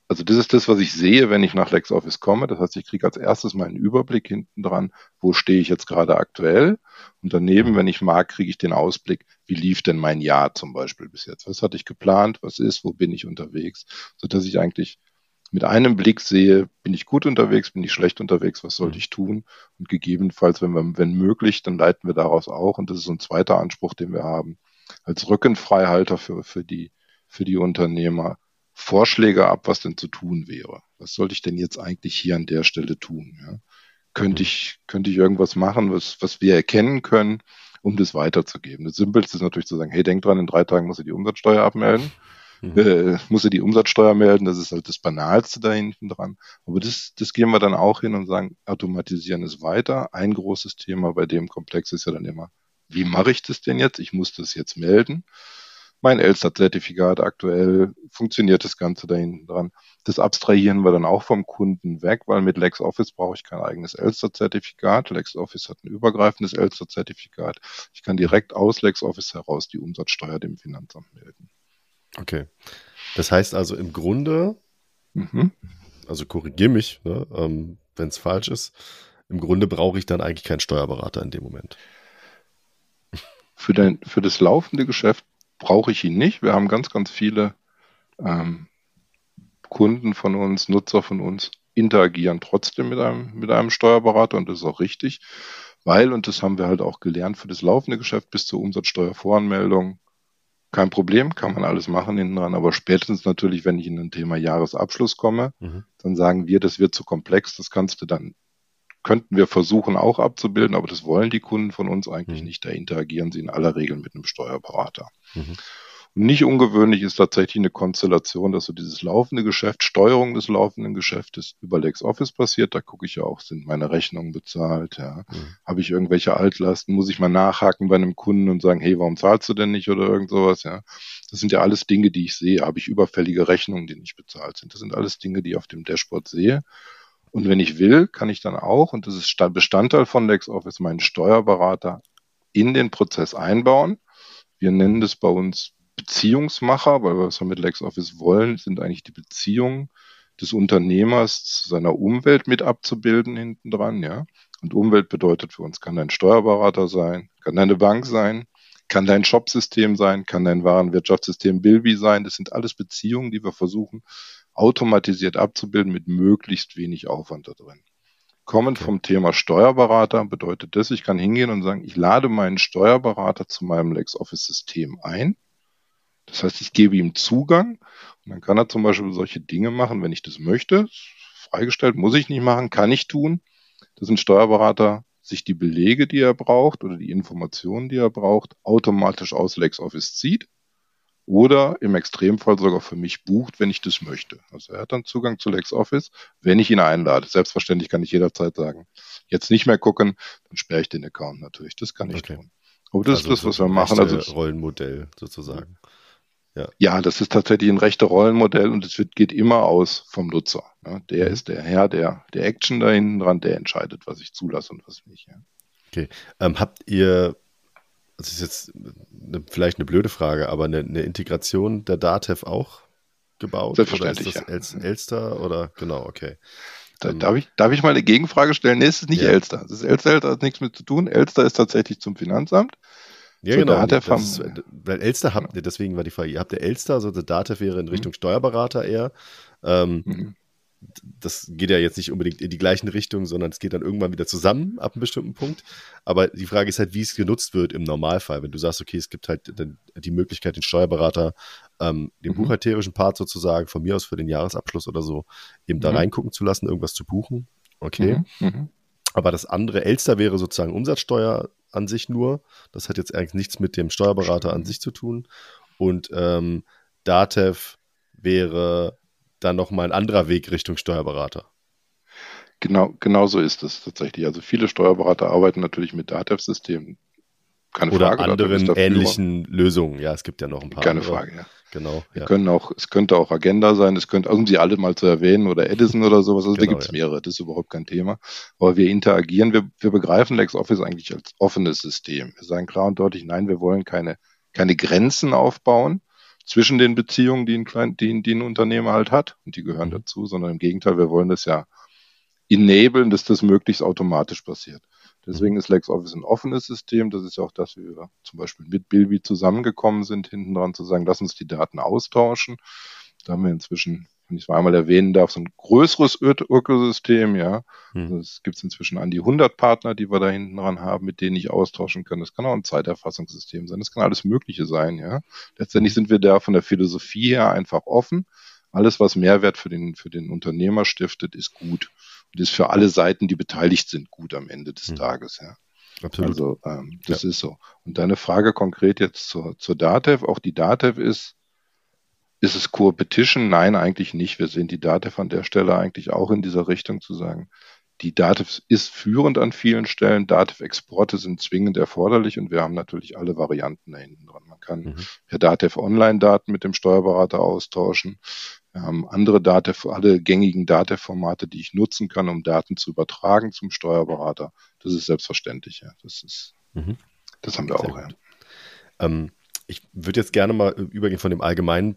Speaker 2: also das ist das, was ich sehe, wenn ich nach LexOffice komme. Das heißt, ich kriege als erstes mal einen Überblick hinten dran, wo stehe ich jetzt gerade aktuell. Und daneben, wenn ich mag, kriege ich den Ausblick, wie lief denn mein Jahr zum Beispiel bis jetzt? Was hatte ich geplant? Was ist? Wo bin ich unterwegs? Sodass ich eigentlich mit einem Blick sehe, bin ich gut unterwegs, bin ich schlecht unterwegs, was sollte ich tun? Und gegebenenfalls, wenn wir, wenn möglich, dann leiten wir daraus auch, und das ist so ein zweiter Anspruch, den wir haben, als Rückenfreihalter für, für die, für die Unternehmer, Vorschläge ab, was denn zu tun wäre. Was sollte ich denn jetzt eigentlich hier an der Stelle tun? Ja? Könnte mhm. ich, könnte ich irgendwas machen, was, was wir erkennen können, um das weiterzugeben? Das Simpelste ist natürlich zu sagen, hey, denk dran, in drei Tagen muss ich die Umsatzsteuer abmelden. Mhm. Äh, muss er die Umsatzsteuer melden, das ist halt das Banalste da hinten dran. Aber das, das gehen wir dann auch hin und sagen, automatisieren ist weiter. Ein großes Thema bei dem Komplex ist ja dann immer, wie mache ich das denn jetzt? Ich muss das jetzt melden mein Elster-Zertifikat aktuell, funktioniert das Ganze da hinten dran. Das abstrahieren wir dann auch vom Kunden weg, weil mit LexOffice brauche ich kein eigenes Elster-Zertifikat. LexOffice hat ein übergreifendes Elster-Zertifikat. Ich kann direkt aus LexOffice heraus die Umsatzsteuer dem Finanzamt melden.
Speaker 1: Okay. Das heißt also im Grunde, mhm. also korrigier mich, ne, ähm, wenn es falsch ist, im Grunde brauche ich dann eigentlich keinen Steuerberater in dem Moment.
Speaker 2: Für, dein, für das laufende Geschäft brauche ich ihn nicht. Wir haben ganz, ganz viele ähm, Kunden von uns, Nutzer von uns, interagieren trotzdem mit einem, mit einem Steuerberater und das ist auch richtig, weil, und das haben wir halt auch gelernt, für das laufende Geschäft bis zur Umsatzsteuervoranmeldung kein Problem, kann man alles machen hinten dran, aber spätestens natürlich, wenn ich in ein Thema Jahresabschluss komme, mhm. dann sagen wir, das wird zu komplex, das kannst du dann, könnten wir versuchen auch abzubilden, aber das wollen die Kunden von uns eigentlich mhm. nicht, da interagieren sie in aller Regel mit einem Steuerberater. Mhm. Und nicht ungewöhnlich ist tatsächlich eine Konstellation, dass so dieses laufende Geschäft, Steuerung des laufenden Geschäftes über LexOffice passiert. Da gucke ich ja auch, sind meine Rechnungen bezahlt, ja. Mhm. Habe ich irgendwelche Altlasten? Muss ich mal nachhaken bei einem Kunden und sagen, hey, warum zahlst du denn nicht oder irgend sowas, ja. Das sind ja alles Dinge, die ich sehe. Habe ich überfällige Rechnungen, die nicht bezahlt sind? Das sind alles Dinge, die ich auf dem Dashboard sehe. Und wenn ich will, kann ich dann auch, und das ist Bestandteil von LexOffice, meinen Steuerberater in den Prozess einbauen wir nennen das bei uns Beziehungsmacher, weil wir was wir mit LexOffice wollen, sind eigentlich die Beziehungen des Unternehmers zu seiner Umwelt mit abzubilden hinten dran, ja. Und Umwelt bedeutet für uns, kann dein Steuerberater sein, kann deine Bank sein, kann dein Shopsystem sein, kann dein Warenwirtschaftssystem Bilby sein. Das sind alles Beziehungen, die wir versuchen automatisiert abzubilden mit möglichst wenig Aufwand da drin. Kommend vom Thema Steuerberater bedeutet das, ich kann hingehen und sagen, ich lade meinen Steuerberater zu meinem LexOffice-System ein. Das heißt, ich gebe ihm Zugang und dann kann er zum Beispiel solche Dinge machen, wenn ich das möchte. Freigestellt muss ich nicht machen, kann ich tun, dass ein Steuerberater sich die Belege, die er braucht oder die Informationen, die er braucht, automatisch aus LexOffice zieht oder im Extremfall sogar für mich bucht, wenn ich das möchte. Also er hat dann Zugang zu LexOffice, wenn ich ihn einlade. Selbstverständlich kann ich jederzeit sagen, jetzt nicht mehr gucken, dann sperre ich den Account natürlich. Das kann ich okay. tun.
Speaker 1: Aber das also ist das, was wir machen. Also Rollenmodell sozusagen.
Speaker 2: Ja. ja, das ist tatsächlich ein rechter Rollenmodell und es geht immer aus vom Nutzer. Ja, der mhm. ist der Herr der, der Action da hinten dran, der entscheidet, was ich zulasse und was nicht. Ja.
Speaker 1: Okay. Ähm, habt ihr das ist jetzt eine, vielleicht eine blöde Frage, aber eine, eine Integration der Datev auch gebaut?
Speaker 2: Selbstverständlich.
Speaker 1: Oder ist das ja. Elster oder genau, okay.
Speaker 2: Da, ähm, darf, ich, darf ich mal eine Gegenfrage stellen? Nee, es ist nicht ja. Elster. Das ist Elster, Elster hat nichts mit zu tun. Elster ist tatsächlich zum Finanzamt.
Speaker 1: Ja, so, genau. Datev ist, weil Elster habt, deswegen war die Frage, ihr habt der Elster, also der Datev wäre in Richtung mhm. Steuerberater eher. Ähm, mhm das geht ja jetzt nicht unbedingt in die gleichen Richtungen, sondern es geht dann irgendwann wieder zusammen ab einem bestimmten Punkt. Aber die Frage ist halt, wie es genutzt wird im Normalfall. Wenn du sagst, okay, es gibt halt die Möglichkeit, den Steuerberater, ähm, den mhm. buchhalterischen Part sozusagen, von mir aus für den Jahresabschluss oder so, eben mhm. da reingucken zu lassen, irgendwas zu buchen. Okay. Mhm. Mhm. Aber das andere, Elster wäre sozusagen Umsatzsteuer an sich nur. Das hat jetzt eigentlich nichts mit dem Steuerberater an sich zu tun. Und ähm, Datev wäre dann nochmal ein anderer Weg Richtung Steuerberater.
Speaker 2: Genau, genau so ist es tatsächlich. Also viele Steuerberater arbeiten natürlich mit DATEV-Systemen.
Speaker 1: Keine Oder Frage, anderen ähnlichen Lösungen. Ja, es gibt ja noch ein paar.
Speaker 2: Keine andere. Frage, ja.
Speaker 1: Genau.
Speaker 2: Ja. Können auch, es könnte auch Agenda sein, es könnte, um sie alle mal zu erwähnen, oder Edison oder sowas. Also genau, da gibt es ja. mehrere, das ist überhaupt kein Thema. Aber wir interagieren, wir, wir begreifen LexOffice eigentlich als offenes System. Wir sagen klar und deutlich, nein, wir wollen keine, keine Grenzen aufbauen zwischen den Beziehungen, die ein, Klein, die, die ein Unternehmer halt hat, und die gehören mhm. dazu, sondern im Gegenteil, wir wollen das ja enablen, dass das möglichst automatisch passiert. Deswegen ist LexOffice ein offenes System. Das ist ja auch das, wie wir zum Beispiel mit Bilby zusammengekommen sind, hinten dran zu sagen, lass uns die Daten austauschen. Da haben wir inzwischen, wenn ich es mal einmal erwähnen darf, so ein größeres Ökosystem, ja. Hm. Also es gibt inzwischen an die 100 Partner, die wir da hinten dran haben, mit denen ich austauschen kann. Das kann auch ein Zeiterfassungssystem sein. Das kann alles Mögliche sein, ja. Letztendlich sind wir da von der Philosophie her einfach offen. Alles, was Mehrwert für den, für den Unternehmer stiftet, ist gut und ist für alle Seiten, die beteiligt sind, gut am Ende des mhm. Tages. Ja. Absolut. Also ähm, das ja. ist so. Und deine Frage konkret jetzt zur, zur DATEV, auch die DATEV ist, ist es Co-Petition? Nein, eigentlich nicht. Wir sehen die DATEV an der Stelle eigentlich auch in dieser Richtung zu sagen, die DATEV ist führend an vielen Stellen. DATEV-Exporte sind zwingend erforderlich und wir haben natürlich alle Varianten da hinten dran. Man kann mhm. per DATEV Online-Daten mit dem Steuerberater austauschen. Wir haben andere DATEV, alle gängigen DATEV-Formate, die ich nutzen kann, um Daten zu übertragen zum Steuerberater. Das ist selbstverständlich, ja. Das ist, mhm. das haben wir Sehr auch, ja.
Speaker 1: Ähm, ich würde jetzt gerne mal übergehen von dem allgemeinen,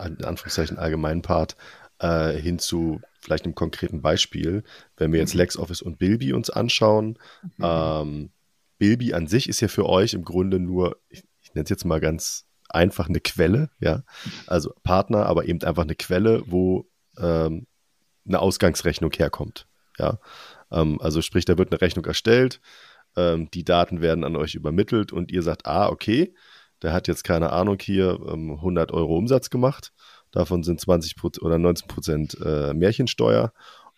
Speaker 1: in Anführungszeichen allgemeinen Part, äh, hin zu vielleicht einem konkreten Beispiel. Wenn wir jetzt mhm. LexOffice und Bilby uns anschauen, mhm. ähm, Bilby an sich ist ja für euch im Grunde nur, ich, ich nenne es jetzt mal ganz einfach eine Quelle, ja. Also Partner, aber eben einfach eine Quelle, wo ähm, eine Ausgangsrechnung herkommt. Ja. Ähm, also sprich, da wird eine Rechnung erstellt, ähm, die Daten werden an euch übermittelt und ihr sagt, ah, okay, der hat jetzt keine Ahnung hier 100 ähm, Euro Umsatz gema 8. Davon sind 20 oder 19 Prozent äh, Märchensteuer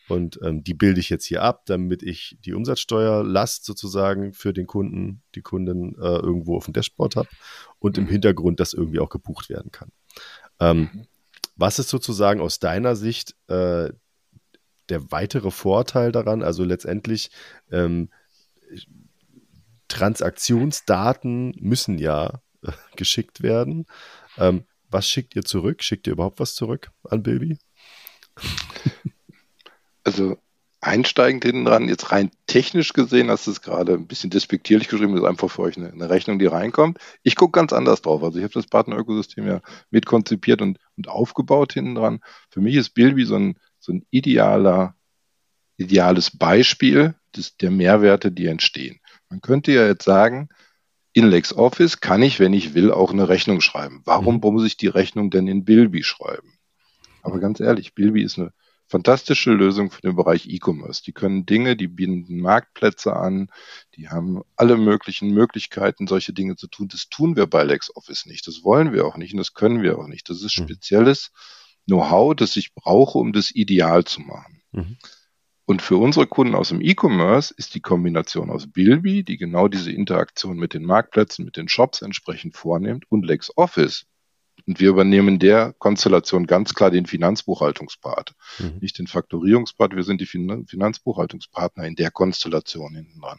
Speaker 1: und ähm, die bilde ich jetzt hier ab, damit ich die Umsatzsteuerlast sozusagen für den Kunden, die Kunden äh, irgendwo auf dem Dashboard habe und im mhm. Hintergrund das irgendwie auch gebucht werden kann. Ähm, mhm. was ist sozusagen aus deiner Sicht äh, der weitere Vorteil daran? Also letztendlich ähm, Transaktionsdaten müssen ja äh, geschickt werden. Ähm, was schickt ihr zurück? Schickt ihr überhaupt was zurück an Bilby?
Speaker 2: also einsteigend hinten dran, jetzt rein technisch gesehen, hast du es gerade ein bisschen despektierlich geschrieben, das ist einfach für euch eine, eine Rechnung, die reinkommt. Ich gucke ganz anders drauf. Also ich habe das Partnerökosystem ja mit konzipiert und, und aufgebaut hinten dran. Für mich ist Bilby so ein, so ein idealer, ideales Beispiel des, der Mehrwerte, die entstehen. Man könnte ja jetzt sagen, in LexOffice kann ich, wenn ich will, auch eine Rechnung schreiben. Warum mhm. muss ich die Rechnung denn in Bilby schreiben? Aber ganz ehrlich, Bilby ist eine fantastische Lösung für den Bereich E-Commerce. Die können Dinge, die bieten Marktplätze an, die haben alle möglichen Möglichkeiten, solche Dinge zu tun. Das tun wir bei LexOffice nicht. Das wollen wir auch nicht und das können wir auch nicht. Das ist mhm. spezielles Know-how, das ich brauche, um das ideal zu machen. Mhm. Und für unsere Kunden aus dem E-Commerce ist die Kombination aus Bilby, die genau diese Interaktion mit den Marktplätzen, mit den Shops entsprechend vornimmt, und LexOffice, und wir übernehmen der Konstellation ganz klar den Finanzbuchhaltungspart, mhm. nicht den Faktorierungspart. Wir sind die Finanzbuchhaltungspartner in der Konstellation hinten dran.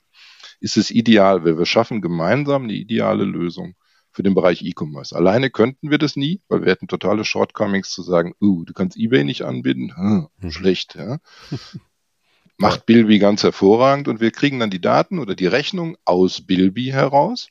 Speaker 2: Ist es ideal, weil wir schaffen gemeinsam eine ideale Lösung für den Bereich E-Commerce. Alleine könnten wir das nie, weil wir hätten totale Shortcomings zu sagen, uh, du kannst eBay nicht anbieten, hm, mhm. schlecht, ja. Macht Bilby ganz hervorragend und wir kriegen dann die Daten oder die Rechnung aus Bilby heraus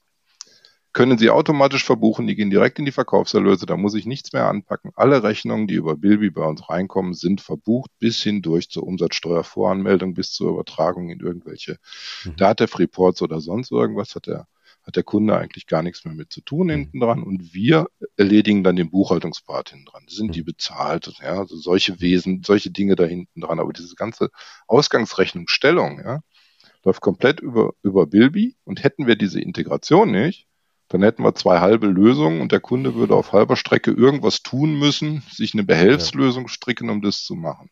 Speaker 2: können Sie automatisch verbuchen, die gehen direkt in die Verkaufserlöse, da muss ich nichts mehr anpacken. Alle Rechnungen, die über Bilby bei uns reinkommen, sind verbucht bis hindurch zur Umsatzsteuervoranmeldung, bis zur Übertragung in irgendwelche mhm. Datev-Reports oder sonst irgendwas hat der, hat der Kunde eigentlich gar nichts mehr mit zu tun mhm. hinten dran und wir erledigen dann den Buchhaltungspart hinten dran. Sind mhm. die bezahlt? Ja, also solche Wesen, solche Dinge da hinten dran. Aber diese ganze Ausgangsrechnungsstellung, ja, läuft komplett über, über Bilby und hätten wir diese Integration nicht, dann hätten wir zwei halbe Lösungen und der Kunde würde auf halber Strecke irgendwas tun müssen, sich eine Behelfslösung stricken, um das zu machen.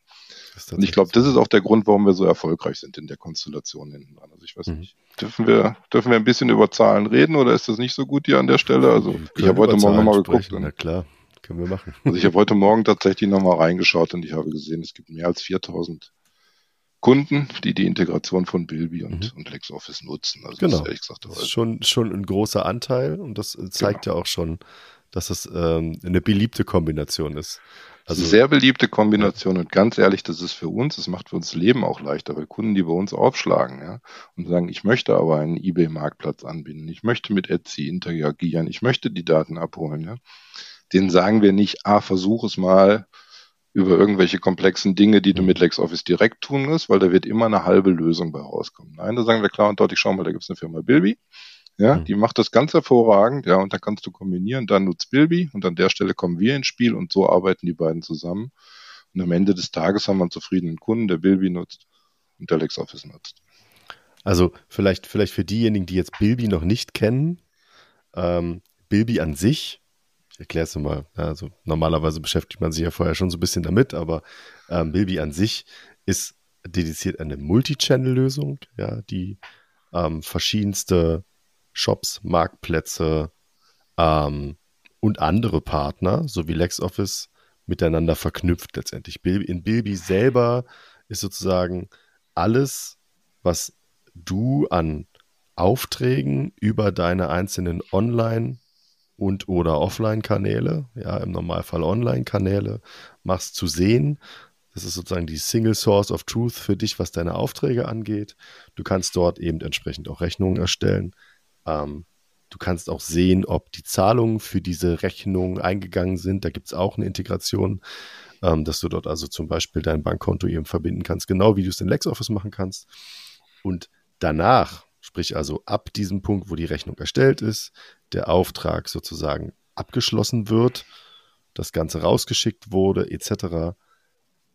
Speaker 2: Das und ich glaube, das ist auch der Grund, warum wir so erfolgreich sind in der Konstellation hinten dran. Also ich weiß mhm. nicht, dürfen wir, dürfen wir ein bisschen über Zahlen reden oder ist das nicht so gut hier an der Stelle? Also ich habe heute Morgen nochmal geguckt.
Speaker 1: Na klar, können wir machen.
Speaker 2: Also ich habe heute Morgen tatsächlich nochmal reingeschaut und ich habe gesehen, es gibt mehr als 4000 Kunden, die die Integration von Bilby und, mhm. und LexOffice nutzen.
Speaker 1: Also genau. das ist, gesagt, das ist schon, schon ein großer Anteil und das zeigt genau. ja auch schon, dass es ähm, eine beliebte Kombination ist.
Speaker 2: Also, sehr beliebte Kombination und ganz ehrlich, das ist für uns, das macht für uns Leben auch leichter, weil Kunden, die bei uns aufschlagen, ja, und sagen, ich möchte aber einen eBay-Marktplatz anbinden, ich möchte mit Etsy interagieren, ich möchte die Daten abholen, ja, denen sagen wir nicht, ah, versuch es mal über irgendwelche komplexen Dinge, die du mit LexOffice direkt tun musst, weil da wird immer eine halbe Lösung bei rauskommen. Nein, da sagen wir klar und deutlich, schau mal, da gibt es eine Firma Bilby, ja, mhm. die macht das ganz hervorragend, ja, und dann kannst du kombinieren, dann nutzt Bilby und an der Stelle kommen wir ins Spiel und so arbeiten die beiden zusammen. Und am Ende des Tages haben wir einen zufriedenen Kunden, der Bilby nutzt und der LexOffice nutzt.
Speaker 1: Also vielleicht, vielleicht für diejenigen, die jetzt Bilby noch nicht kennen, ähm, Bilby an sich, ich erkläre es mal, also normalerweise beschäftigt man sich ja vorher schon so ein bisschen damit, aber ähm, Bilby an sich ist dediziert eine Multi-Channel-Lösung, ja, die ähm, verschiedenste Shops, Marktplätze ähm, und andere Partner sowie LexOffice miteinander verknüpft letztendlich. In Bilby selber ist sozusagen alles, was du an Aufträgen über deine einzelnen Online- und oder Offline-Kanäle, ja, im Normalfall Online-Kanäle, machst zu sehen. Das ist sozusagen die Single Source of Truth für dich, was deine Aufträge angeht. Du kannst dort eben entsprechend auch Rechnungen erstellen. Ähm, du kannst auch sehen, ob die Zahlungen für diese Rechnung eingegangen sind. Da gibt es auch eine Integration, ähm, dass du dort also zum Beispiel dein Bankkonto eben verbinden kannst, genau wie du es in LexOffice machen kannst. Und danach, sprich also ab diesem Punkt, wo die Rechnung erstellt ist, der Auftrag sozusagen abgeschlossen wird, das Ganze rausgeschickt wurde, etc.,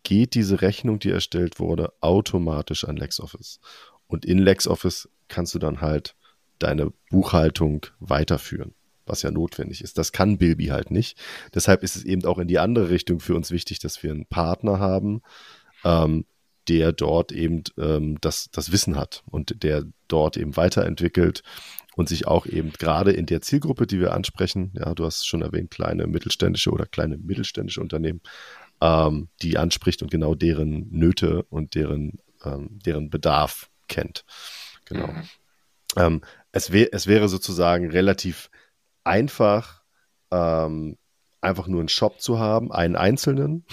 Speaker 1: geht diese Rechnung, die erstellt wurde, automatisch an LexOffice. Und in LexOffice kannst du dann halt deine Buchhaltung weiterführen, was ja notwendig ist. Das kann Bilby halt nicht. Deshalb ist es eben auch in die andere Richtung für uns wichtig, dass wir einen Partner haben, ähm, der dort eben ähm, das, das Wissen hat und der dort eben weiterentwickelt und sich auch eben gerade in der Zielgruppe, die wir ansprechen, ja, du hast schon erwähnt, kleine mittelständische oder kleine mittelständische Unternehmen, ähm, die anspricht und genau deren Nöte und deren, ähm, deren Bedarf kennt. Genau. Mhm. Ähm, es, wär, es wäre sozusagen relativ einfach, ähm, einfach nur einen Shop zu haben, einen einzelnen,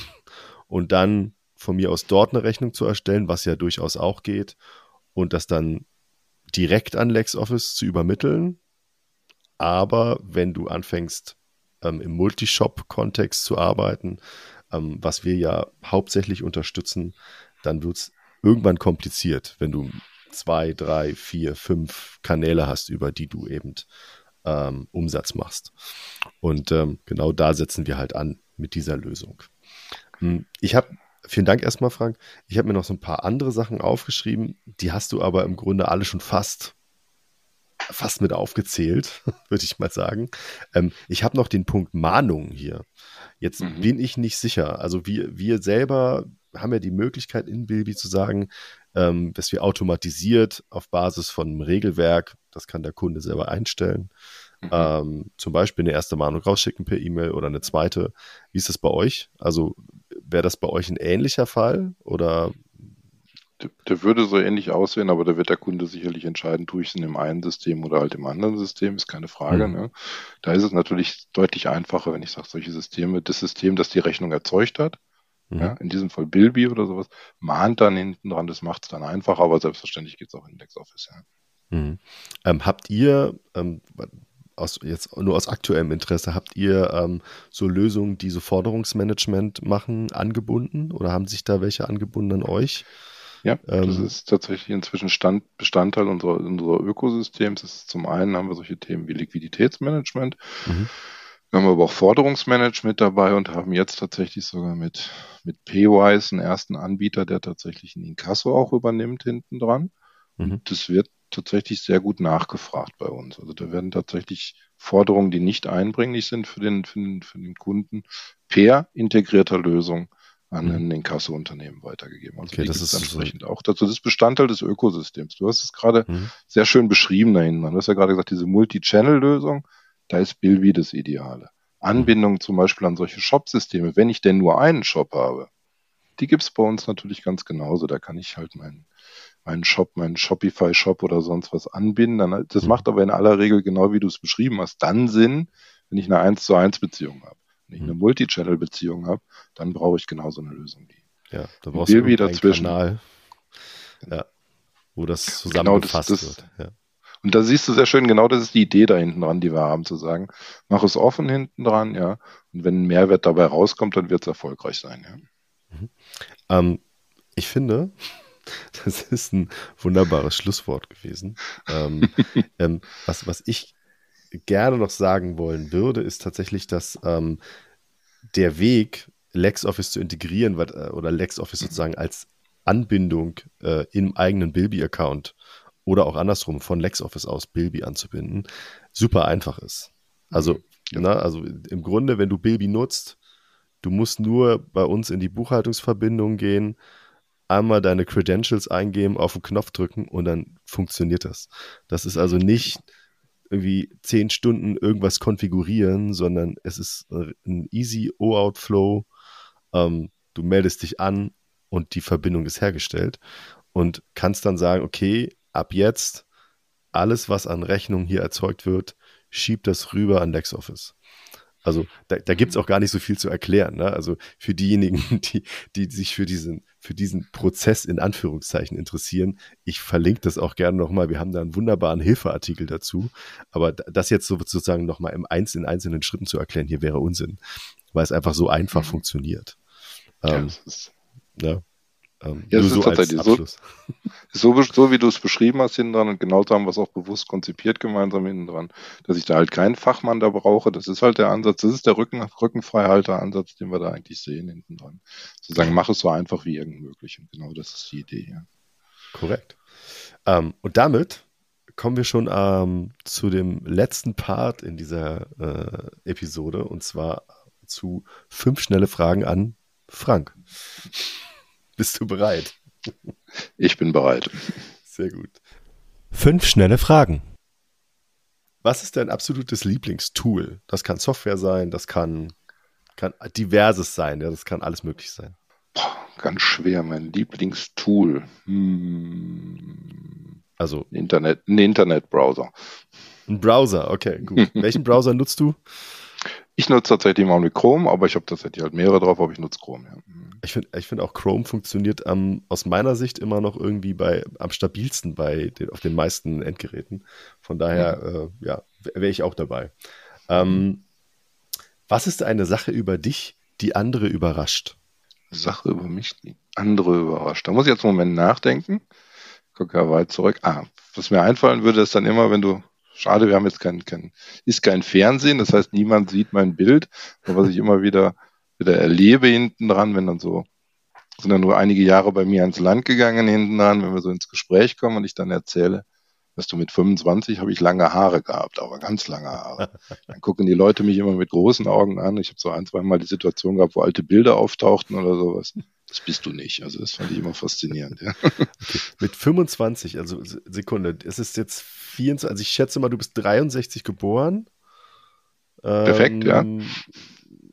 Speaker 1: und dann von mir aus dort eine Rechnung zu erstellen, was ja durchaus auch geht, und das dann direkt an LexOffice zu übermitteln. Aber wenn du anfängst, ähm, im Multishop-Kontext zu arbeiten, ähm, was wir ja hauptsächlich unterstützen, dann wird es irgendwann kompliziert, wenn du zwei, drei, vier, fünf Kanäle hast, über die du eben ähm, Umsatz machst. Und ähm, genau da setzen wir halt an mit dieser Lösung. Hm, ich habe, vielen Dank erstmal, Frank. Ich habe mir noch so ein paar andere Sachen aufgeschrieben, die hast du aber im Grunde alle schon fast fast mit aufgezählt, würde ich mal sagen. Ähm, ich habe noch den Punkt Mahnung hier. Jetzt mhm. bin ich nicht sicher. Also wir, wir selber haben ja die Möglichkeit in Bilby zu sagen, ähm, dass wir automatisiert auf Basis von einem Regelwerk, das kann der Kunde selber einstellen, mhm. ähm, zum Beispiel eine erste Mahnung rausschicken per E-Mail oder eine zweite. Wie ist das bei euch? Also wäre das bei euch ein ähnlicher Fall oder
Speaker 2: der, der, würde so ähnlich aussehen, aber da wird der Kunde sicherlich entscheiden, tue ich es in dem einen System oder halt im anderen System, ist keine Frage. Mhm. Ne? Da ist es natürlich deutlich einfacher, wenn ich sage, solche Systeme, das System, das die Rechnung erzeugt hat, Mhm. Ja, in diesem Fall Bilby oder sowas, mahnt dann hinten dran, das macht es dann einfacher, aber selbstverständlich geht es auch in LexOffice. Ja.
Speaker 1: Mhm. Ähm, habt ihr, ähm, aus, jetzt nur aus aktuellem Interesse, habt ihr ähm, so Lösungen, die so Forderungsmanagement machen, angebunden oder haben sich da welche angebunden an euch?
Speaker 2: Ja, das ähm, ist tatsächlich inzwischen Stand, Bestandteil unserer, unserer Ökosystems. Das ist zum einen haben wir solche Themen wie Liquiditätsmanagement. Mhm. Wir haben aber auch Forderungsmanagement dabei und haben jetzt tatsächlich sogar mit, mit Paywise einen ersten Anbieter, der tatsächlich ein Inkasso auch übernimmt hinten dran. Mhm. Das wird tatsächlich sehr gut nachgefragt bei uns. Also da werden tatsächlich Forderungen, die nicht einbringlich sind für den, für den, für den Kunden, per integrierter Lösung an mhm. ein Inkasso-Unternehmen weitergegeben. Also
Speaker 1: okay, das ist
Speaker 2: entsprechend so. auch dazu. Das ist Bestandteil des Ökosystems. Du hast es gerade mhm. sehr schön beschrieben da hinten. Du hast ja gerade gesagt, diese Multi-Channel-Lösung da ist Bilby das Ideale. Anbindung zum Beispiel an solche Shop-Systeme, wenn ich denn nur einen Shop habe, die gibt's bei uns natürlich ganz genauso. Da kann ich halt meinen meinen Shop, meinen Shopify-Shop oder sonst was anbinden. das mhm. macht aber in aller Regel genau wie du es beschrieben hast, dann Sinn, wenn ich eine 1 zu 1 Beziehung habe. Wenn ich eine mhm. Multi-Channel-Beziehung habe, dann brauche ich genauso eine Lösung.
Speaker 1: Ja, da brauchst du einen dazwischen. Kanal, ja, wo das genau zusammengefasst genau, das, das, wird. Ja.
Speaker 2: Und da siehst du sehr schön, genau das ist die Idee da hinten dran, die wir haben, zu sagen, mach es offen hinten dran, ja. Und wenn ein Mehrwert dabei rauskommt, dann wird es erfolgreich sein, ja.
Speaker 1: Mhm. Ähm, ich finde, das ist ein wunderbares Schlusswort gewesen. ähm, ähm, was, was ich gerne noch sagen wollen würde, ist tatsächlich, dass ähm, der Weg, LexOffice zu integrieren äh, oder LexOffice sozusagen als Anbindung äh, im eigenen Bilby-Account oder auch andersrum von LexOffice aus Bilby anzubinden, super einfach ist. Also, mhm. ja. na, also im Grunde, wenn du Bilby nutzt, du musst nur bei uns in die Buchhaltungsverbindung gehen, einmal deine Credentials eingeben, auf den Knopf drücken und dann funktioniert das. Das ist also nicht irgendwie zehn Stunden irgendwas konfigurieren, sondern es ist ein easy O-Out-Flow. Ähm, du meldest dich an und die Verbindung ist hergestellt und kannst dann sagen, okay, ab jetzt alles, was an Rechnungen hier erzeugt wird, schiebt das rüber an LexOffice. Also da, da gibt es auch gar nicht so viel zu erklären. Ne? Also für diejenigen, die, die sich für diesen, für diesen Prozess in Anführungszeichen interessieren, ich verlinke das auch gerne nochmal. Wir haben da einen wunderbaren Hilfeartikel dazu. Aber das jetzt sozusagen nochmal im Einz in einzelnen Schritten zu erklären, hier wäre Unsinn, weil es einfach so einfach mhm. funktioniert.
Speaker 2: Ja, ähm, ist, ja. Ähm, ja, nur so als Abschluss. So, so, so, wie du es beschrieben hast hinten dran und genauso haben wir es auch bewusst konzipiert gemeinsam hinten dran, dass ich da halt keinen Fachmann da brauche. Das ist halt der Ansatz, das ist der Rücken, Rückenfreihalter-Ansatz, den wir da eigentlich sehen hinten dran. Zu sagen, mach es so einfach wie irgend möglich. Und genau das ist die Idee, ja.
Speaker 1: Korrekt. Ähm, und damit kommen wir schon ähm, zu dem letzten Part in dieser äh, Episode und zwar zu fünf schnelle Fragen an Frank. Bist du bereit?
Speaker 2: Ich bin bereit.
Speaker 1: Sehr gut. Fünf schnelle Fragen. Was ist dein absolutes Lieblingstool? Das kann Software sein, das kann, kann diverses sein, ja, das kann alles möglich sein.
Speaker 2: Boah, ganz schwer, mein Lieblingstool. Hm.
Speaker 1: Also
Speaker 2: Internet, ein Internetbrowser.
Speaker 1: Ein Browser, okay, gut. Welchen Browser nutzt du?
Speaker 2: Ich nutze tatsächlich mal mit Chrome, aber ich habe tatsächlich halt mehrere drauf, aber ich nutze Chrome, ja.
Speaker 1: Ich finde ich find auch Chrome funktioniert ähm, aus meiner Sicht immer noch irgendwie bei, am stabilsten bei den, auf den meisten Endgeräten. Von daher, mhm. äh, ja, wäre ich auch dabei. Ähm, was ist eine Sache über dich, die andere überrascht?
Speaker 2: Sache über mich, die andere überrascht. Da muss ich jetzt einen Moment nachdenken. Guck ja weit zurück. Ah, was mir einfallen würde, ist dann immer, wenn du Schade, wir haben jetzt kein, kein, ist kein Fernsehen, das heißt, niemand sieht mein Bild. Aber was ich immer wieder wieder erlebe hinten dran, wenn dann so, sind dann nur einige Jahre bei mir ans Land gegangen hinten dran, wenn wir so ins Gespräch kommen und ich dann erzähle, dass du mit 25 habe ich lange Haare gehabt, aber ganz lange Haare. Dann gucken die Leute mich immer mit großen Augen an. Ich habe so ein, zwei Mal die Situation gehabt, wo alte Bilder auftauchten oder sowas. Das bist du nicht. Also das fand ich immer faszinierend. Ja. Okay.
Speaker 1: Mit 25, also Sekunde, es ist jetzt 24, also ich schätze mal, du bist 63 geboren.
Speaker 2: Perfekt, ähm, ja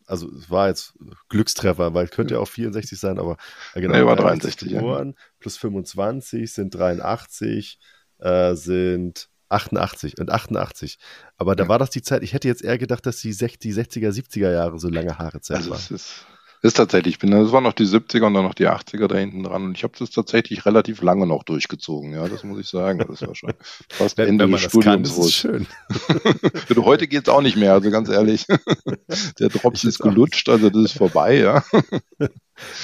Speaker 1: also es war jetzt Glückstreffer, weil es könnte ja auch 64 sein, aber
Speaker 2: äh, genau. Nee, war 63
Speaker 1: geboren, ja. plus 25 sind 83, äh, sind 88 und 88. Aber da ja. war das die Zeit, ich hätte jetzt eher gedacht, dass die, 60, die 60er, 70er Jahre so lange Haare Zeit also war.
Speaker 2: Es ist, ist tatsächlich, ich bin, das waren noch die 70er und dann noch die 80er da hinten dran. Und ich habe das tatsächlich relativ lange noch durchgezogen, ja, das muss ich sagen. Das war schon fast wenn, Ende wenn des Studiums. Kann, ist schön. heute geht's auch nicht mehr, also ganz ehrlich. Der Drops ist gelutscht, also das ist vorbei, ja.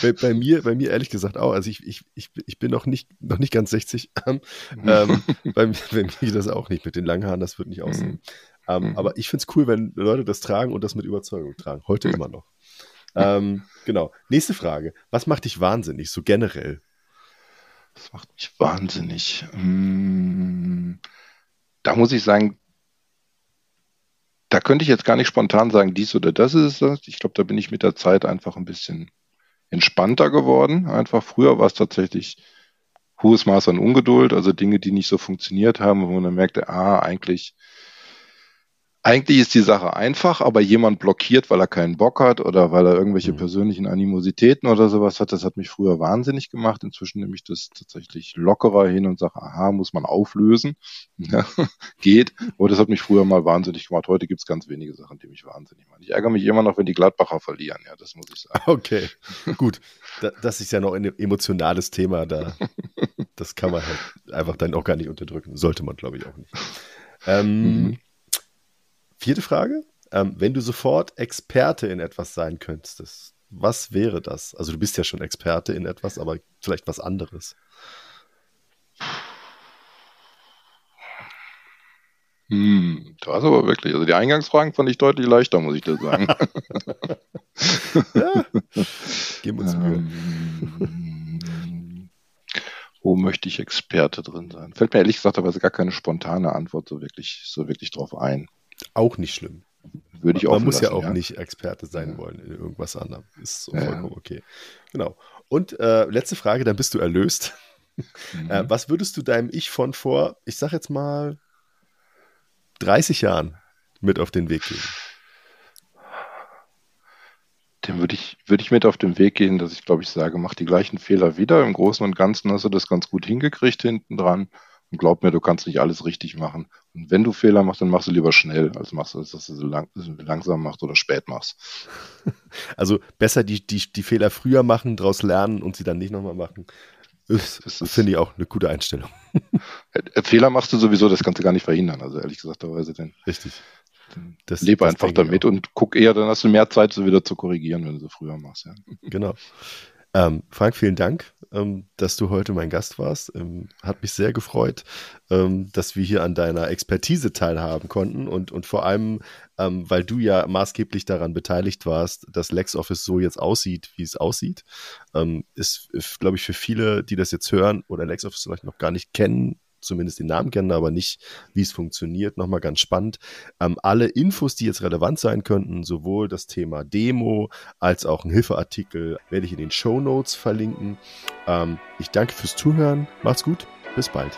Speaker 1: Bei, bei, mir, bei mir ehrlich gesagt auch. Also ich, ich, ich, ich bin noch nicht, noch nicht ganz 60. Ähm, ähm, bei, bei, mir das auch nicht mit den langen Haaren, das wird nicht aussehen. Mhm. Ähm, mhm. aber ich finde es cool, wenn Leute das tragen und das mit Überzeugung tragen. Heute immer noch. Ähm, genau. Nächste Frage. Was macht dich wahnsinnig, so generell?
Speaker 2: Was macht mich wahnsinnig? Hm, da muss ich sagen, da könnte ich jetzt gar nicht spontan sagen, dies oder das ist es. Ich glaube, da bin ich mit der Zeit einfach ein bisschen entspannter geworden. Einfach früher war es tatsächlich hohes Maß an Ungeduld, also Dinge, die nicht so funktioniert haben, wo man dann merkte, ah, eigentlich eigentlich ist die Sache einfach, aber jemand blockiert, weil er keinen Bock hat oder weil er irgendwelche mhm. persönlichen Animositäten oder sowas hat, das hat mich früher wahnsinnig gemacht. Inzwischen nehme ich das tatsächlich lockerer hin und sage, aha, muss man auflösen. Ja, geht. Aber das hat mich früher mal wahnsinnig gemacht. Heute gibt es ganz wenige Sachen, die mich wahnsinnig machen. Ich ärgere mich immer noch, wenn die Gladbacher verlieren, ja, das muss ich sagen.
Speaker 1: Okay, gut. Das ist ja noch ein emotionales Thema, da das kann man halt einfach dann auch gar nicht unterdrücken. Sollte man, glaube ich, auch nicht. Ähm, mhm. Vierte Frage. Ähm, wenn du sofort Experte in etwas sein könntest, was wäre das? Also du bist ja schon Experte in etwas, aber vielleicht was anderes.
Speaker 2: Hm, das aber wirklich. Also die Eingangsfragen fand ich deutlich leichter, muss ich dir sagen. ja, geben uns Mühe. Ähm, wo möchte ich Experte drin sein? Fällt mir ehrlich gesagt aber gar keine spontane Antwort so wirklich, so wirklich drauf ein.
Speaker 1: Auch nicht schlimm.
Speaker 2: Würde ich auch
Speaker 1: Man muss ja auch ja. nicht Experte sein ja. wollen in irgendwas anderem. Ist so vollkommen okay. Genau. Und äh, letzte Frage, dann bist du erlöst. Mhm. Äh, was würdest du deinem Ich von vor, ich sag jetzt mal, 30 Jahren mit auf den Weg geben?
Speaker 2: Dem würde ich, würde ich mit auf den Weg gehen, dass ich glaube ich sage, mach die gleichen Fehler wieder. Im Großen und Ganzen hast du das ganz gut hingekriegt hinten dran. Und glaub mir, du kannst nicht alles richtig machen. Und wenn du Fehler machst, dann machst du lieber schnell, als machst du, dass du sie lang, langsam machst oder spät machst.
Speaker 1: Also besser die, die, die Fehler früher machen, daraus lernen und sie dann nicht nochmal machen. Das, das finde ich auch eine gute Einstellung.
Speaker 2: Äh, Fehler machst du sowieso, das kannst du gar nicht verhindern. Also ehrlich gesagt, denn.
Speaker 1: Richtig.
Speaker 2: Das, lebe das einfach damit und guck eher, dann hast du mehr Zeit, so wieder zu korrigieren, wenn du so früher machst. Ja.
Speaker 1: Genau. Ähm, Frank, vielen Dank, dass du heute mein Gast warst. Ähm, hat mich sehr gefreut, ähm, dass wir hier an deiner Expertise teilhaben konnten und, und vor allem, ähm, weil du ja maßgeblich daran beteiligt warst, dass LexOffice so jetzt aussieht, wie es aussieht. Ähm, ist glaube ich, für viele, die das jetzt hören oder LexOffice vielleicht noch gar nicht kennen, zumindest den Namen kennen, aber nicht, wie es funktioniert. Nochmal ganz spannend. Ähm, alle Infos, die jetzt relevant sein könnten, sowohl das Thema Demo als auch ein Hilfeartikel, werde ich in den Show Notes verlinken. Ähm, ich danke fürs Zuhören. Macht's gut. Bis bald.